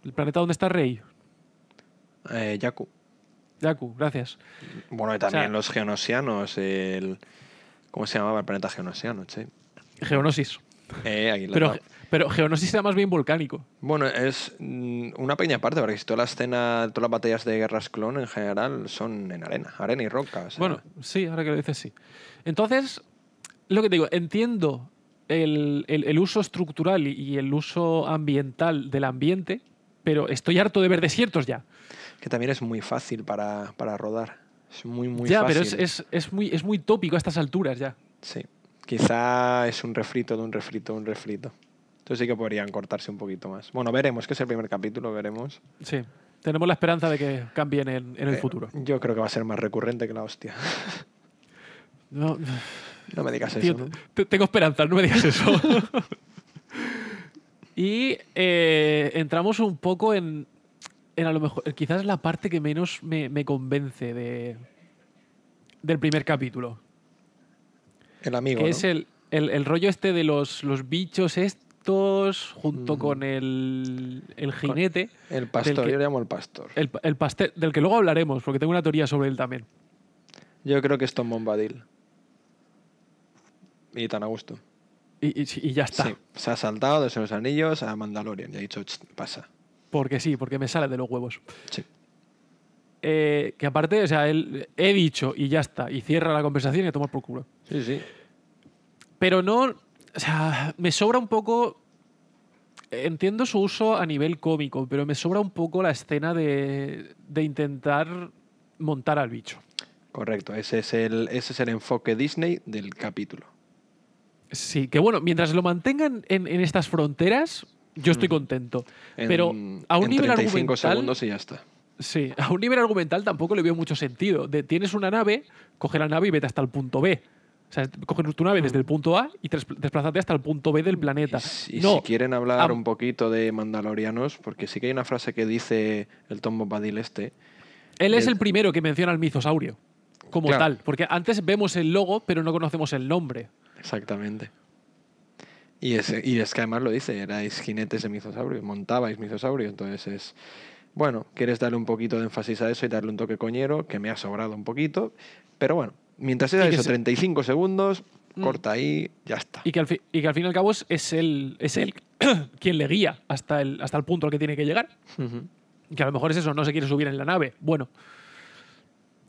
el planeta donde está Rey. Eh, Yaku. Yaku, gracias. Bueno, y también sea- los geonosianos, el... ¿Cómo se llamaba el planeta geonosiano? che? Geonosis. Eh, aquí Pero, tengo. pero Geonosis era más bien volcánico. Bueno, es mm, una pequeña parte, porque si toda la escena, todas las batallas de guerras clon en general son en arena, arena y roca. o sea, Bueno, sí, ahora que lo dices, sí. Entonces, lo que te digo, entiendo el, el- el uso estructural y- el uso ambiental del ambiente, pero estoy harto de ver desiertos ya. que también es muy fácil para, para rodar. Es muy, muy ya, fácil. pero es, es- es muy, es muy tópico a estas alturas ya. Sí. Quizá es un refrito de un refrito de un refrito. Entonces sí que podrían cortarse un poquito más. Bueno, veremos, que es el primer capítulo, veremos. Sí. Tenemos la esperanza de que cambien en, en el Eh, futuro. Yo creo que va a ser más recurrente que la hostia. No, No me digas tío, eso. ¿no? te- tengo esperanza, no me digas eso. y eh, entramos un poco en, en a lo mejor, quizás la parte que menos me, me convence de, del primer capítulo. El amigo, que ¿no? es el, el- el rollo este de los, los bichos, es, adictos, junto con el, el jinete. El pastor, que- yo le llamo el pastor. El, el pastel, del que luego hablaremos, porque tengo una teoría sobre él también. Yo creo que es Tom Bombadil. Y tan a gusto. Y, y- y ya está. Sí, se ha saltado de los anillos a Mandalorian y ha dicho, "Ch, pasa. Porque sí, porque me sale de los huevos. Sí. Eh, que aparte, o sea, él, he dicho y ya está. Y cierra la conversación y a tomar por culo. Sí, sí. Pero no. O sea, me sobra un poco. Entiendo su uso a nivel cómico, pero me sobra un poco la escena de, de intentar montar al bicho. Correcto, ese es, el, ese es el enfoque Disney del capítulo. Sí, que bueno, mientras lo mantengan en, en estas fronteras, yo estoy contento. Mm. En- pero a un en nivel 35 argumental. segundos y ya está. Sí, a un nivel argumental tampoco le veo mucho sentido. De, tienes una nave, coge la nave y vete hasta el punto B. O sea, coge tu nave desde el punto A y desplázate hasta el punto B del planeta. Y si, no, si quieren hablar un poquito de Mandalorianos, porque sí que hay una frase que dice el Tom Bombadil este. él es el primero que menciona al mitosaurio como Claro. tal. Porque antes vemos el logo, pero no conocemos el nombre. Exactamente. Y es, y es que además lo dice, erais jinetes de mizosaurios, montabais mizosaurios, entonces es... Bueno, quieres darle un poquito de énfasis a eso y darle un toque coñero, que me ha sobrado un poquito, pero bueno, mientras sea eso, se- 35 segundos, Mm. corta ahí, ya está. Y que al, fi- y que al fin y al cabo es, él, es él quien le guía hasta el, hasta el punto al que tiene que llegar. Que a lo mejor es eso, no se quiere subir en la nave. Bueno,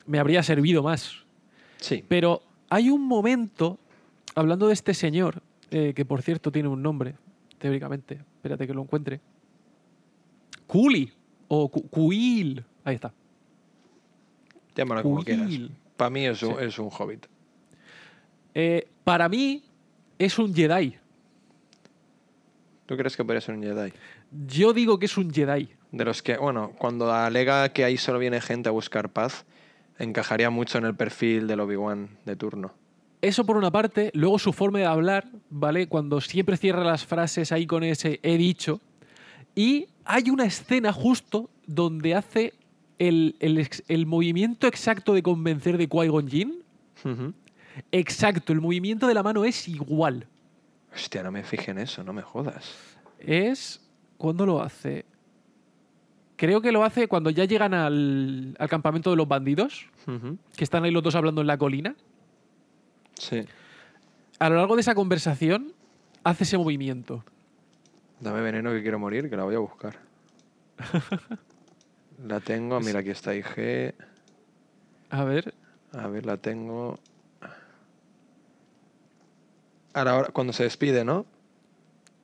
me habría servido más. Sí, Pero hay un momento, hablando de este señor, eh, que por cierto tiene un nombre, teóricamente, espérate que lo encuentre. Kuli o Kuil. Ahí está. llámalo como quieras. Para mí es un, Sí. es un hobbit. Eh, para mí es un Jedi. ¿Tú crees que podría ser un Jedi? Yo digo que es un Jedi. De los que, bueno, cuando alega que ahí solo viene gente a buscar paz, encajaría mucho en el perfil del Obi-Wan de turno. Eso por una parte, luego su forma de hablar, ¿vale? Cuando siempre cierra las frases ahí con ese he dicho. Y hay una escena justo donde hace el, el movimiento exacto de convencer de Qui-Gon Jinn. Exacto, el movimiento de la mano es igual. Hostia, no me fijé en eso, no me jodas. Es. ¿Cuándo lo hace? Creo que lo hace cuando ya llegan al, al campamento de los bandidos, que están ahí los dos hablando en la colina. Sí. A lo largo de esa conversación, hace ese movimiento. Dame veneno que quiero morir, que la voy a buscar. la tengo, mira, aquí está IG. A ver. A ver, la tengo. Ahora, cuando se despide, ¿no?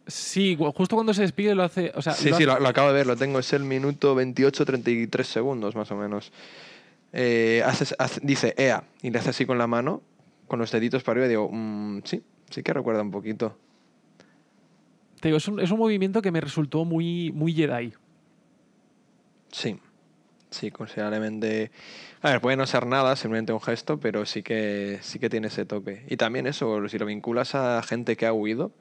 Sí, justo cuando se despide lo hace. O sea, Sí, lo sí, hace- lo, lo acabo de ver, lo tengo. Es el minuto 28-33 segundos, más o menos. Eh, hace- hace- dice EA y le hace así con la mano, con los deditos para arriba, y digo, "Mm, sí, sí que recuerda un poquito. te digo, es, un, es un movimiento que me resultó muy, muy Jedi. Sí, sí, considerablemente. A ver, puede no ser nada, simplemente un gesto, pero sí que, sí que tiene ese toque. Y también eso, si lo vinculas a gente que ha huido,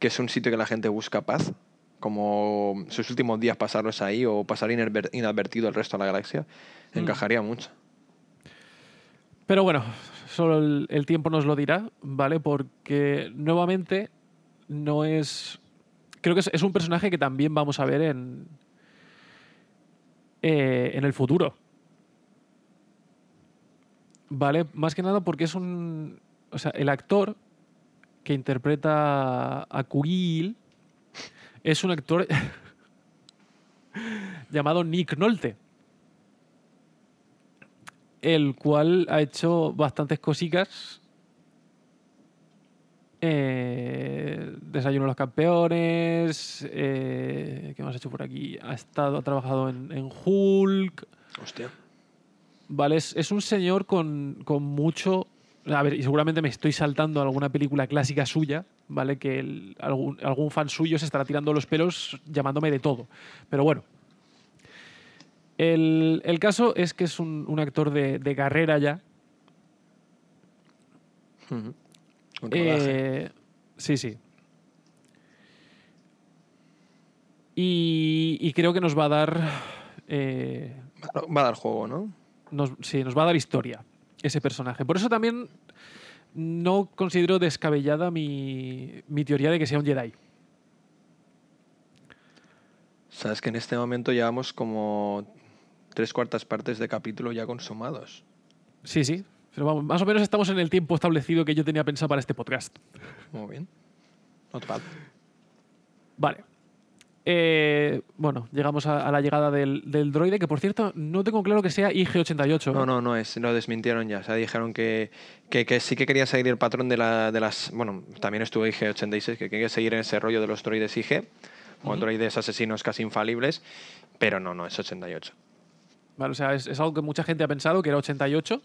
que es un sitio que la gente busca paz, como sus últimos días pasarlos ahí o pasar inadver- inadvertido el resto de la galaxia, Mm. encajaría mucho. Pero bueno, solo el, tiempo nos lo dirá, ¿vale? Porque nuevamente no es. Creo que es, un personaje que también vamos a ver en. eh, en el futuro. ¿Vale? Más que nada porque es un. O sea, el actor que interpreta a Kuil es un actor llamado Nick Nolte el cual ha hecho bastantes cositas. Eh, Desayuno de los campeones. eh, ¿Qué más ha hecho por aquí? Ha estado, ha trabajado en, en Hulk. Hostia. Vale, es, es un señor con, con mucho. A ver, y seguramente me estoy saltando alguna película clásica suya, ¿vale? Que el- algún, algún fan suyo se estará tirando los pelos llamándome de todo. Pero bueno. El, el caso es que es un, un actor de, de carrera ya. Un. Eh, sí, sí. Y, y creo que nos va a dar. eh, Va- Va a dar juego, ¿no? nos, sí, nos va a dar historia ese personaje. Por eso también no considero descabellada mi, mi teoría de que sea un Jedi. Sabes que en este momento llevamos como tres cuartas partes de capítulo ya consumados. Sí, sí. Pero vamos, más o menos estamos en el tiempo establecido que yo tenía pensado para este podcast. Muy bien. Not bad. Vale. Eh, bueno, llegamos a, a la llegada del, del droide, que por cierto no tengo claro que sea IG-88. No, no, no es, lo desmintieron ya. O sea, dijeron que, que, que sí que quería seguir el patrón de, la, de las. Bueno, también estuvo IG-86, que quería seguir en ese rollo de los droides IG, o Ujú. droides asesinos casi infalibles, pero no, no, es 88. Vale, o sea, es, es algo que mucha gente ha pensado que era 88,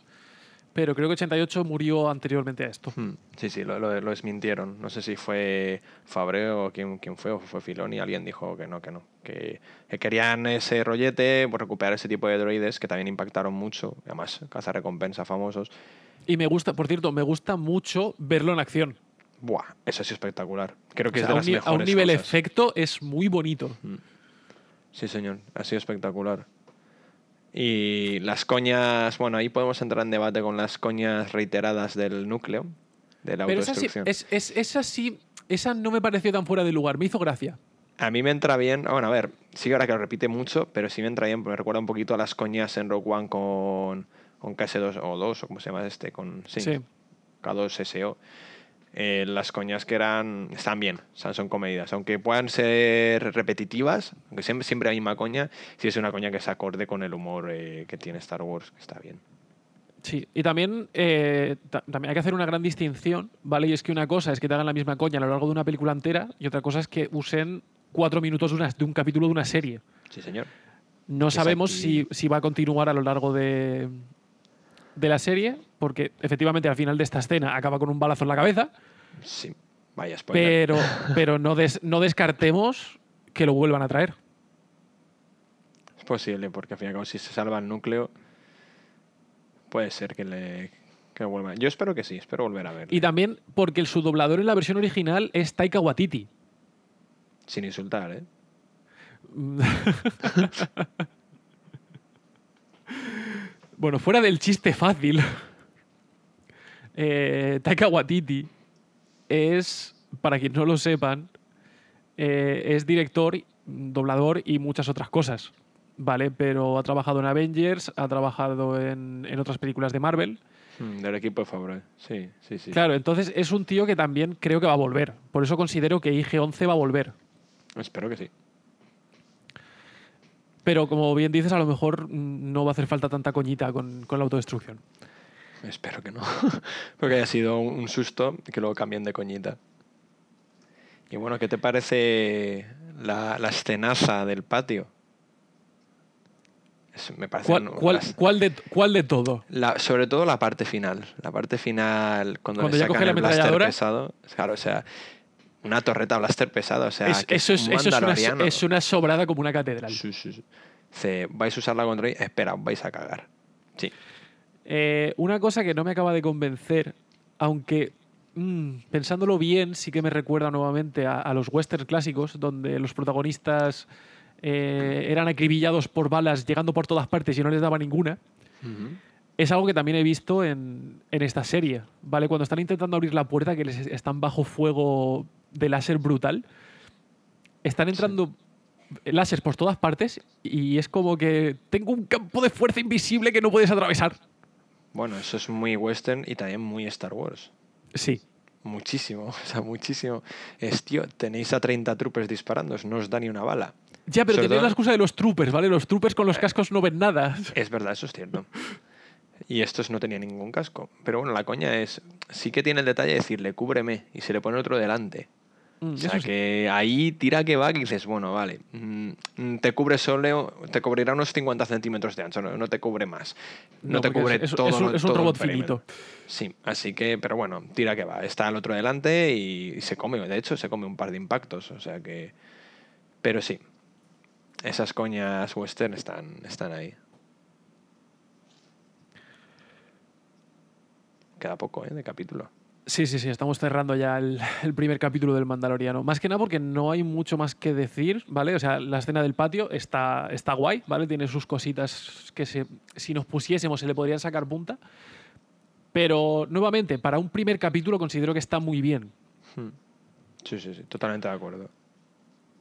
pero creo que 88 murió anteriormente a esto. Hmm, Sí, sí, lo, lo, lo desmintieron. No sé si fue Fabre o quién, quién fue, o fue Filoni. Alguien dijo que no, que no. Que, que querían ese rollete, pues, recuperar ese tipo de droides que también impactaron mucho. Además, caza recompensa famosos. Y me gusta, por cierto, me gusta mucho verlo en acción. Buah, eso es espectacular. Creo que O es de a, un las ni- a mejores un nivel cosas. efecto es muy bonito. Sí, señor, ha sido espectacular. Y las coñas, bueno, ahí podemos entrar en debate con las coñas reiteradas del núcleo, de la Pero esa sí, autodestrucción. es, es- esa sí, esa no me pareció tan fuera de lugar, me hizo gracia. A mí me entra bien, bueno, a ver, sí ahora que lo repite mucho, pero sí me entra bien, me recuerda un poquito a las coñas en Rogue One con, con KS2 o 2, o como se llama este, con sí, Sí. K2SO. Eh, las coñas que eran, están bien, son comedidas. Aunque puedan ser repetitivas, aunque siempre, siempre la misma coña, sí es una coña que se acorde con el humor eh, que tiene Star Wars, está bien. Sí, y también, eh, ta- también hay que hacer una gran distinción, ¿vale? Y es que una cosa es que te hagan la misma coña a lo largo de una película entera y otra cosa es que usen cuatro minutos de, una- de un capítulo de una serie. Sí, señor. No sabemos si, si va a continuar a lo largo de, de la serie, porque efectivamente al final de esta escena acaba con un balazo en la cabeza, Sí, vaya spoiler. pero, pero no, des- no descartemos que lo vuelvan a traer. Es posible, porque al fin y al cabo, si se salva el núcleo, puede ser que le que vuelva. Yo espero que sí, espero volver a verlo. Y también porque el subdoblador en la versión original es Taika Waititi. Sin insultar, ¿eh? bueno, fuera del chiste fácil, eh, Taika Waititi es, para quienes no lo sepan, eh, es director, doblador y muchas otras cosas, ¿vale? Pero ha trabajado en Avengers, ha trabajado en, en otras películas de Marvel. Mm, Del equipo de Favre. Sí, sí, sí. Claro, entonces es un tío que también creo que va a volver. Por eso considero que IG-11 va a volver. Espero que sí. Pero como bien dices, a lo mejor mm, no va a hacer falta tanta coñita con, con la autodestrucción. Espero que no. Porque haya sido un susto que luego cambien de coñita. Y bueno, ¿qué te parece la, la escenaza del patio? Es- me parece ¿Cuál, cuál- las- cuál de, cuál de todo? La- sobre todo la parte final. La parte final, cuando, Cuando le ya sacan coge la el blaster ametralladora. pesado. Claro, o sea, una torreta blaster pesada. O sea, Es- que eso es, un eso es, una, es una sobrada como una catedral. Sí, sí, sí. Dice, vais a usarla contra mí. Espera, vais a cagar. Sí. Eh, una cosa que no me acaba de convencer, aunque mm, pensándolo bien, sí que me recuerda nuevamente a, a los westerns clásicos, donde los protagonistas eh, eran acribillados por balas llegando por todas partes y no les daba ninguna. Es algo que también he visto en, en esta serie, ¿vale? Cuando están intentando abrir la puerta, que les están bajo fuego de láser brutal, están entrando láseres por todas partes y es como que tengo un campo de fuerza invisible que no puedes atravesar. Bueno, eso es muy western y también muy Star Wars. Sí, Muchísimo, o sea, muchísimo. Es, tío, tenéis a 30 troopers disparando, no os da ni una bala. Ya, pero tenéis la excusa de los troopers, ¿vale? Los troopers con los cascos no ven nada. Es verdad, eso es cierto. Y estos no tenían ningún casco. Pero bueno, la coña es, sí que tiene el detalle de decirle, cúbreme, y se le pone otro delante. Mm, O sea, sí. que ahí tira que va, que dices, bueno, vale, mm, mm, te cubre solo, te cubrirá unos 50 centímetros de ancho, no, no te cubre más. No, te cubre es, todo. es un, es un todo robot finito. Sí, así que, pero bueno, tira que va. Está el otro delante y se come, de hecho, se come un par de impactos, o sea que... Pero sí, esas coñas western están, están ahí. Queda poco, ¿eh? De capítulo. Sí, sí, sí, estamos cerrando ya el, el primer capítulo del Mandaloriano. Más que nada porque no hay mucho más que decir, ¿vale? O sea, la escena del patio está, está guay, ¿vale? Tiene sus cositas que se- si nos pusiésemos se le podrían sacar punta. Pero nuevamente, para un primer capítulo considero que está muy bien. Hmm. Sí, sí, sí, totalmente de acuerdo.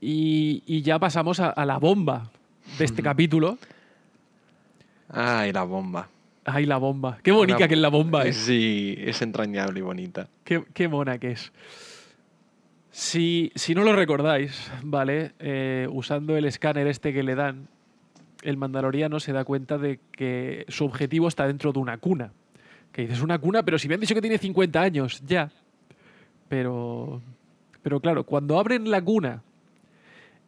Y, y ya pasamos a, a la bomba de este capítulo. Ay, la bomba. Ay, la bomba. Qué bonita Una- que es la bomba. eh. Sí, es entrañable y bonita. Qué, qué mona que es. Si, si no lo recordáis, ¿vale? Eh, usando el escáner este que le dan, el mandaloriano se da cuenta de que su objetivo está dentro de una cuna. Que dices, una cuna, pero si me han dicho que tiene 50 años, ya. Pero, pero claro, cuando abren la cuna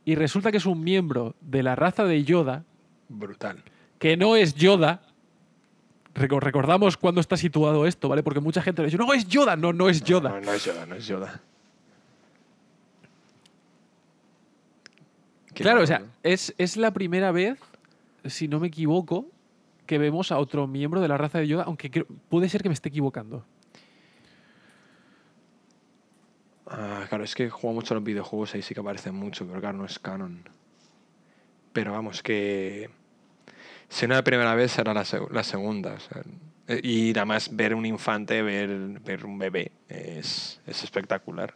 y resulta que es un miembro de la raza de Yoda, Brutal. que no es Yoda. Reco- Recordamos cuándo está situado esto, ¿vale? Porque mucha gente le dice, no, es Yoda. No, no es Yoda. No, no es Yoda, no es Yoda. Qué Claro, o sea, es, es la primera vez, si no me equivoco, que vemos a otro miembro de la raza de Yoda, aunque creo- puede ser que me esté equivocando. Ah, claro, es que juego mucho a los videojuegos, ahí sí que aparecen mucho, pero claro, no es canon. Pero vamos, que. Si no la primera vez, será la, seg- la segunda. o sea, eh, y además, ver un infante, ver, ver un bebé, es, es espectacular.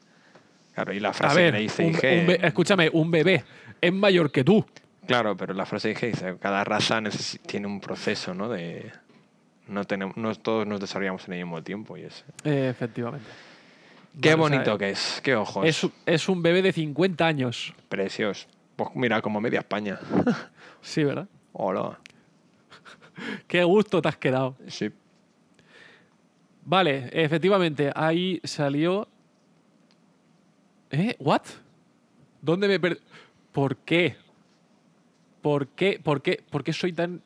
Claro, y la frase que ver, le dice un- Ige- un escúchame, un bebé es mayor que tú. Claro, pero la frase que dice, cada raza tiene un proceso, ¿no? De. No, tenemos, no todos nos desarrollamos en el mismo tiempo y es. Eh, efectivamente. Qué Vale, o sea, bonito que es, qué ojos. Es, es un bebé de 50 años. Precioso. Pues mira, como media España. Sí, ¿verdad? Hola. Qué gusto te has quedado. Sí. Vale, efectivamente, ahí salió. ¿Eh? ¿What? ¿Dónde me per... ¿Por qué? ¿Por qué? ¿Por qué? ¿Por qué soy tan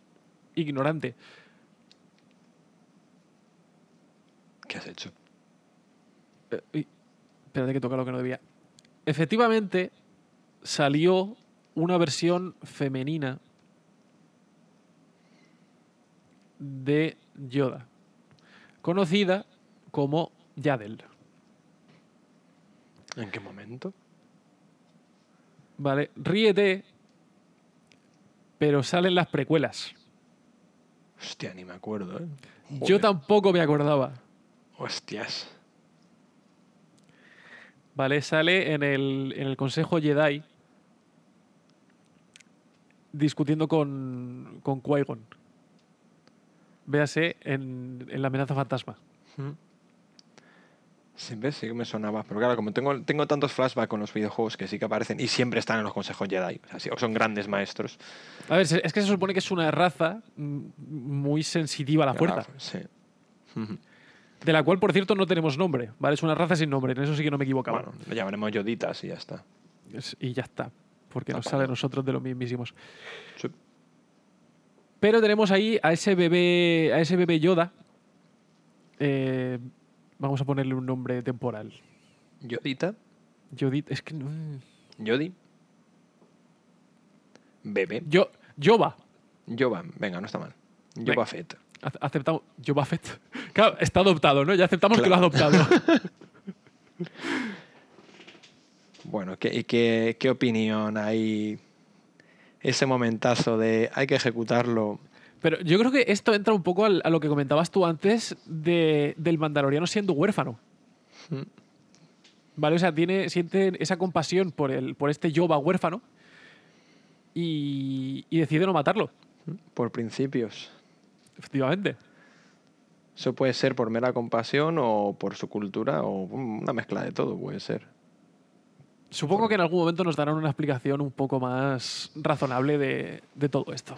ignorante? ¿Qué has hecho? Eh, uy, espérate que toca lo que no debía. Efectivamente, salió una versión femenina de Yoda, conocida como Yadel. ¿En qué momento? Vale, ríete, pero salen las precuelas. Hostia, ni me acuerdo, ¿eh? Yo tampoco me acordaba. Hostias. Vale, sale en el, en el Consejo Jedi discutiendo con, con Qui-Gon. Véase en, en La amenaza fantasma. Sí, ves, sí que me sonaba. Pero claro, como tengo, tengo tantos flashbacks con los videojuegos que sí que aparecen y siempre están en los consejos Jedi. O sea, son grandes maestros. A ver, es que se supone que es una raza muy sensitiva a la fuerza. Claro, Sí. De la cual, por cierto, no tenemos nombre. ¿vale? Es una raza sin nombre. En eso sí que no me equivocaba. Bueno, le llamaremos Yoditas y ya está. Es- y ya está. Porque nos Apa. sale a nosotros de los mismísimos. Sí. Pero tenemos ahí a ese bebé, a ese bebé Yoda. Eh, vamos a ponerle un nombre temporal. Yodita. Yodit, es que no. Yodi. Bebé. Yo, Yoba. Yoba. Venga, no está mal. Yoba Fett. Ace- Aceptamos. Yoba Fett. Claro, está adoptado, ¿no? Ya aceptamos que lo ha adoptado. Bueno, ¿qué, qué, qué opinión hay? Ese momentazo de hay que ejecutarlo. Pero yo creo que esto entra un poco al- a lo que comentabas tú antes de, del Mandaloriano siendo huérfano. Mm. ¿Vale? O sea, tiene, siente esa compasión por, el, por este Yoba huérfano y, y decide no matarlo, Por principios. efectivamente. Eso puede ser por mera compasión o por su cultura o una mezcla de todo, puede ser. Supongo que en algún momento nos darán una explicación un poco más razonable de, de todo esto.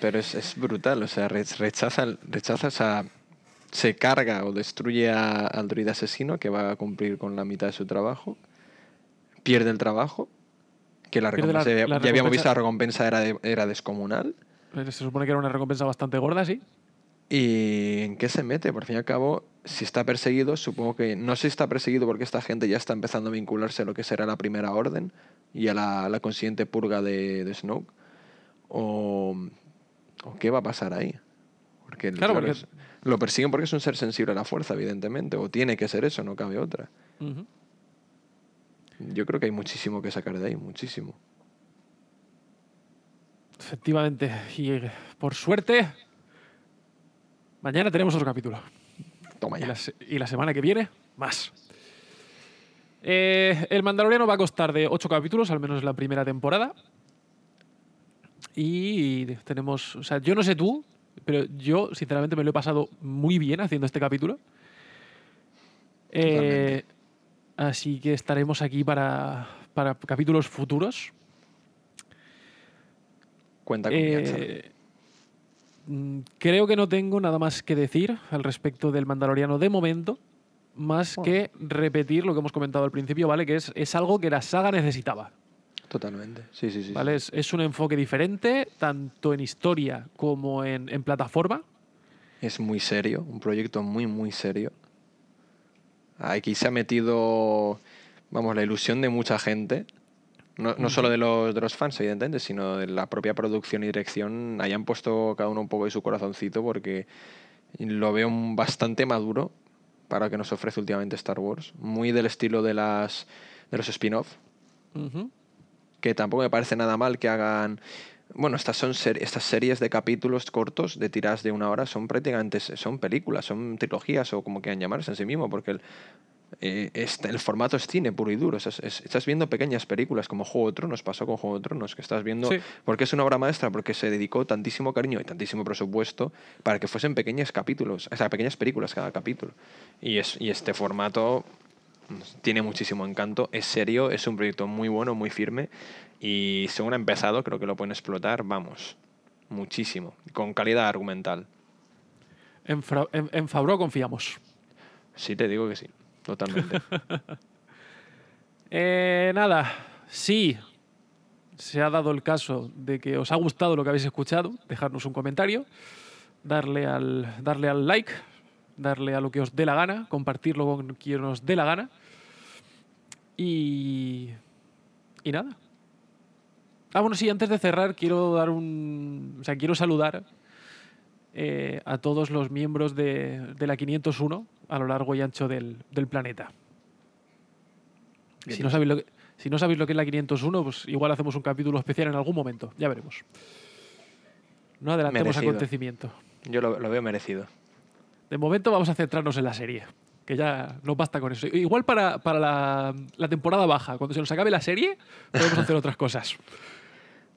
Pero es, es brutal, o sea, re- rechaza, rechaza esa, se carga o destruye a- al druida asesino que va a cumplir con la mitad de su trabajo, pierde el trabajo, que la la- recompensa, ya, la ya habíamos visto la recompensa era, de- era descomunal. Eh, Se supone que era una recompensa bastante gorda, sí. ¿Y en qué se mete? Por fin y al cabo, si está perseguido, supongo que no sé si está perseguido porque esta gente ya está empezando a vincularse a lo que será la primera orden y a la, la consiguiente purga de, de Snoke. O, o qué va a pasar ahí. Porque, el- Claro, porque- lo persiguen porque es un ser sensible a la fuerza, evidentemente. O tiene que ser eso, no cabe otra. Ujú. Yo creo que hay muchísimo que sacar de ahí, muchísimo. Efectivamente. Y eh, por suerte, mañana tenemos otro capítulo. Toma Y ya. la, y la semana que viene, más. Eh, el Mandaloriano va a costar de 8 capítulos, al menos en la primera temporada. Y tenemos. O sea, yo no sé tú, pero yo, sinceramente, me lo he pasado muy bien haciendo este capítulo. Eh, así que estaremos aquí para, para capítulos futuros. Cuenta con Eh, creo que no tengo nada más que decir al respecto del Mandaloriano de momento, más Bueno. que repetir lo que hemos comentado al principio, ¿vale? Que es, es algo que la saga necesitaba, Totalmente. Sí, sí, sí. ¿vale? Es, es un enfoque diferente, tanto en historia como en, en plataforma. Es muy serio, un proyecto muy, muy serio. Aquí se ha metido, vamos, la ilusión de mucha gente. No, no solo de los, de los fans, evidentemente, sino de la propia producción y dirección. Hayan puesto cada uno un poco de su corazoncito porque lo veo bastante maduro para lo que nos ofrece últimamente Star Wars. Muy del estilo de, las, de los spin-off que tampoco me parece nada mal que hagan. Bueno, estas son ser- estas series de capítulos cortos de tiras de una hora son prácticamente son películas, son trilogías o como quieran llamarse en sí mismo, porque el, eh, este- el formato es cine puro y duro. Estás, es- estás viendo pequeñas películas como Juego de Tronos, pasó con Juego de Tronos, que estás viendo. Sí. Porque es una obra maestra, porque se dedicó tantísimo cariño y tantísimo presupuesto para que fuesen pequeños capítulos, o sea, pequeñas películas cada capítulo. Y, es, y este formato tiene muchísimo encanto, es serio, es un proyecto muy bueno, muy firme y según ha empezado creo que lo pueden explotar, vamos, muchísimo, con calidad argumental. En, Fra- en- en Favreau confiamos. Sí, te digo que sí, totalmente. Eh, nada, sí, se ha dado el caso de que os ha gustado lo que habéis escuchado, dejarnos un comentario, darle al, darle al like, darle a lo que os dé la gana, compartirlo con quien os dé la gana. Y. Y nada. Ah, bueno, sí, antes de cerrar, quiero dar un. O sea, quiero saludar eh, a todos los miembros de, de la 501 a lo largo y ancho del, del planeta. Bien Si no, sabéis lo que, si no sabéis lo que es la 501, pues igual hacemos un capítulo especial en algún momento. Ya veremos. No adelantemos Merecido. acontecimiento. Yo lo, lo veo merecido. De momento vamos a centrarnos en la serie, que ya no basta con eso. Igual para, para la, la temporada baja, cuando se nos acabe la serie, podemos hacer otras cosas.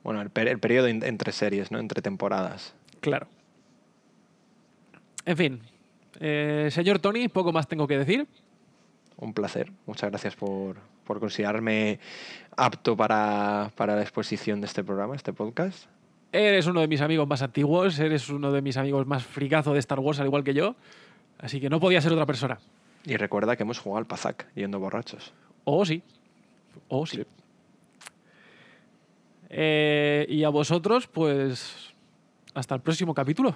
Bueno, el, per- el periodo in- entre series, ¿no? Entre temporadas. Claro. En fin, eh, señor Tony, poco más tengo que decir. Un placer. Muchas gracias por, por considerarme apto para, para la exposición de este programa, este podcast. Eres uno de mis amigos más antiguos, eres uno de mis amigos más fricazo de Star Wars, al igual que yo. Así que no podía ser otra persona. Y recuerda que hemos jugado al Pazac yendo borrachos. O sí. O sí. Sí. Eh, y a vosotros, pues. Hasta el próximo capítulo.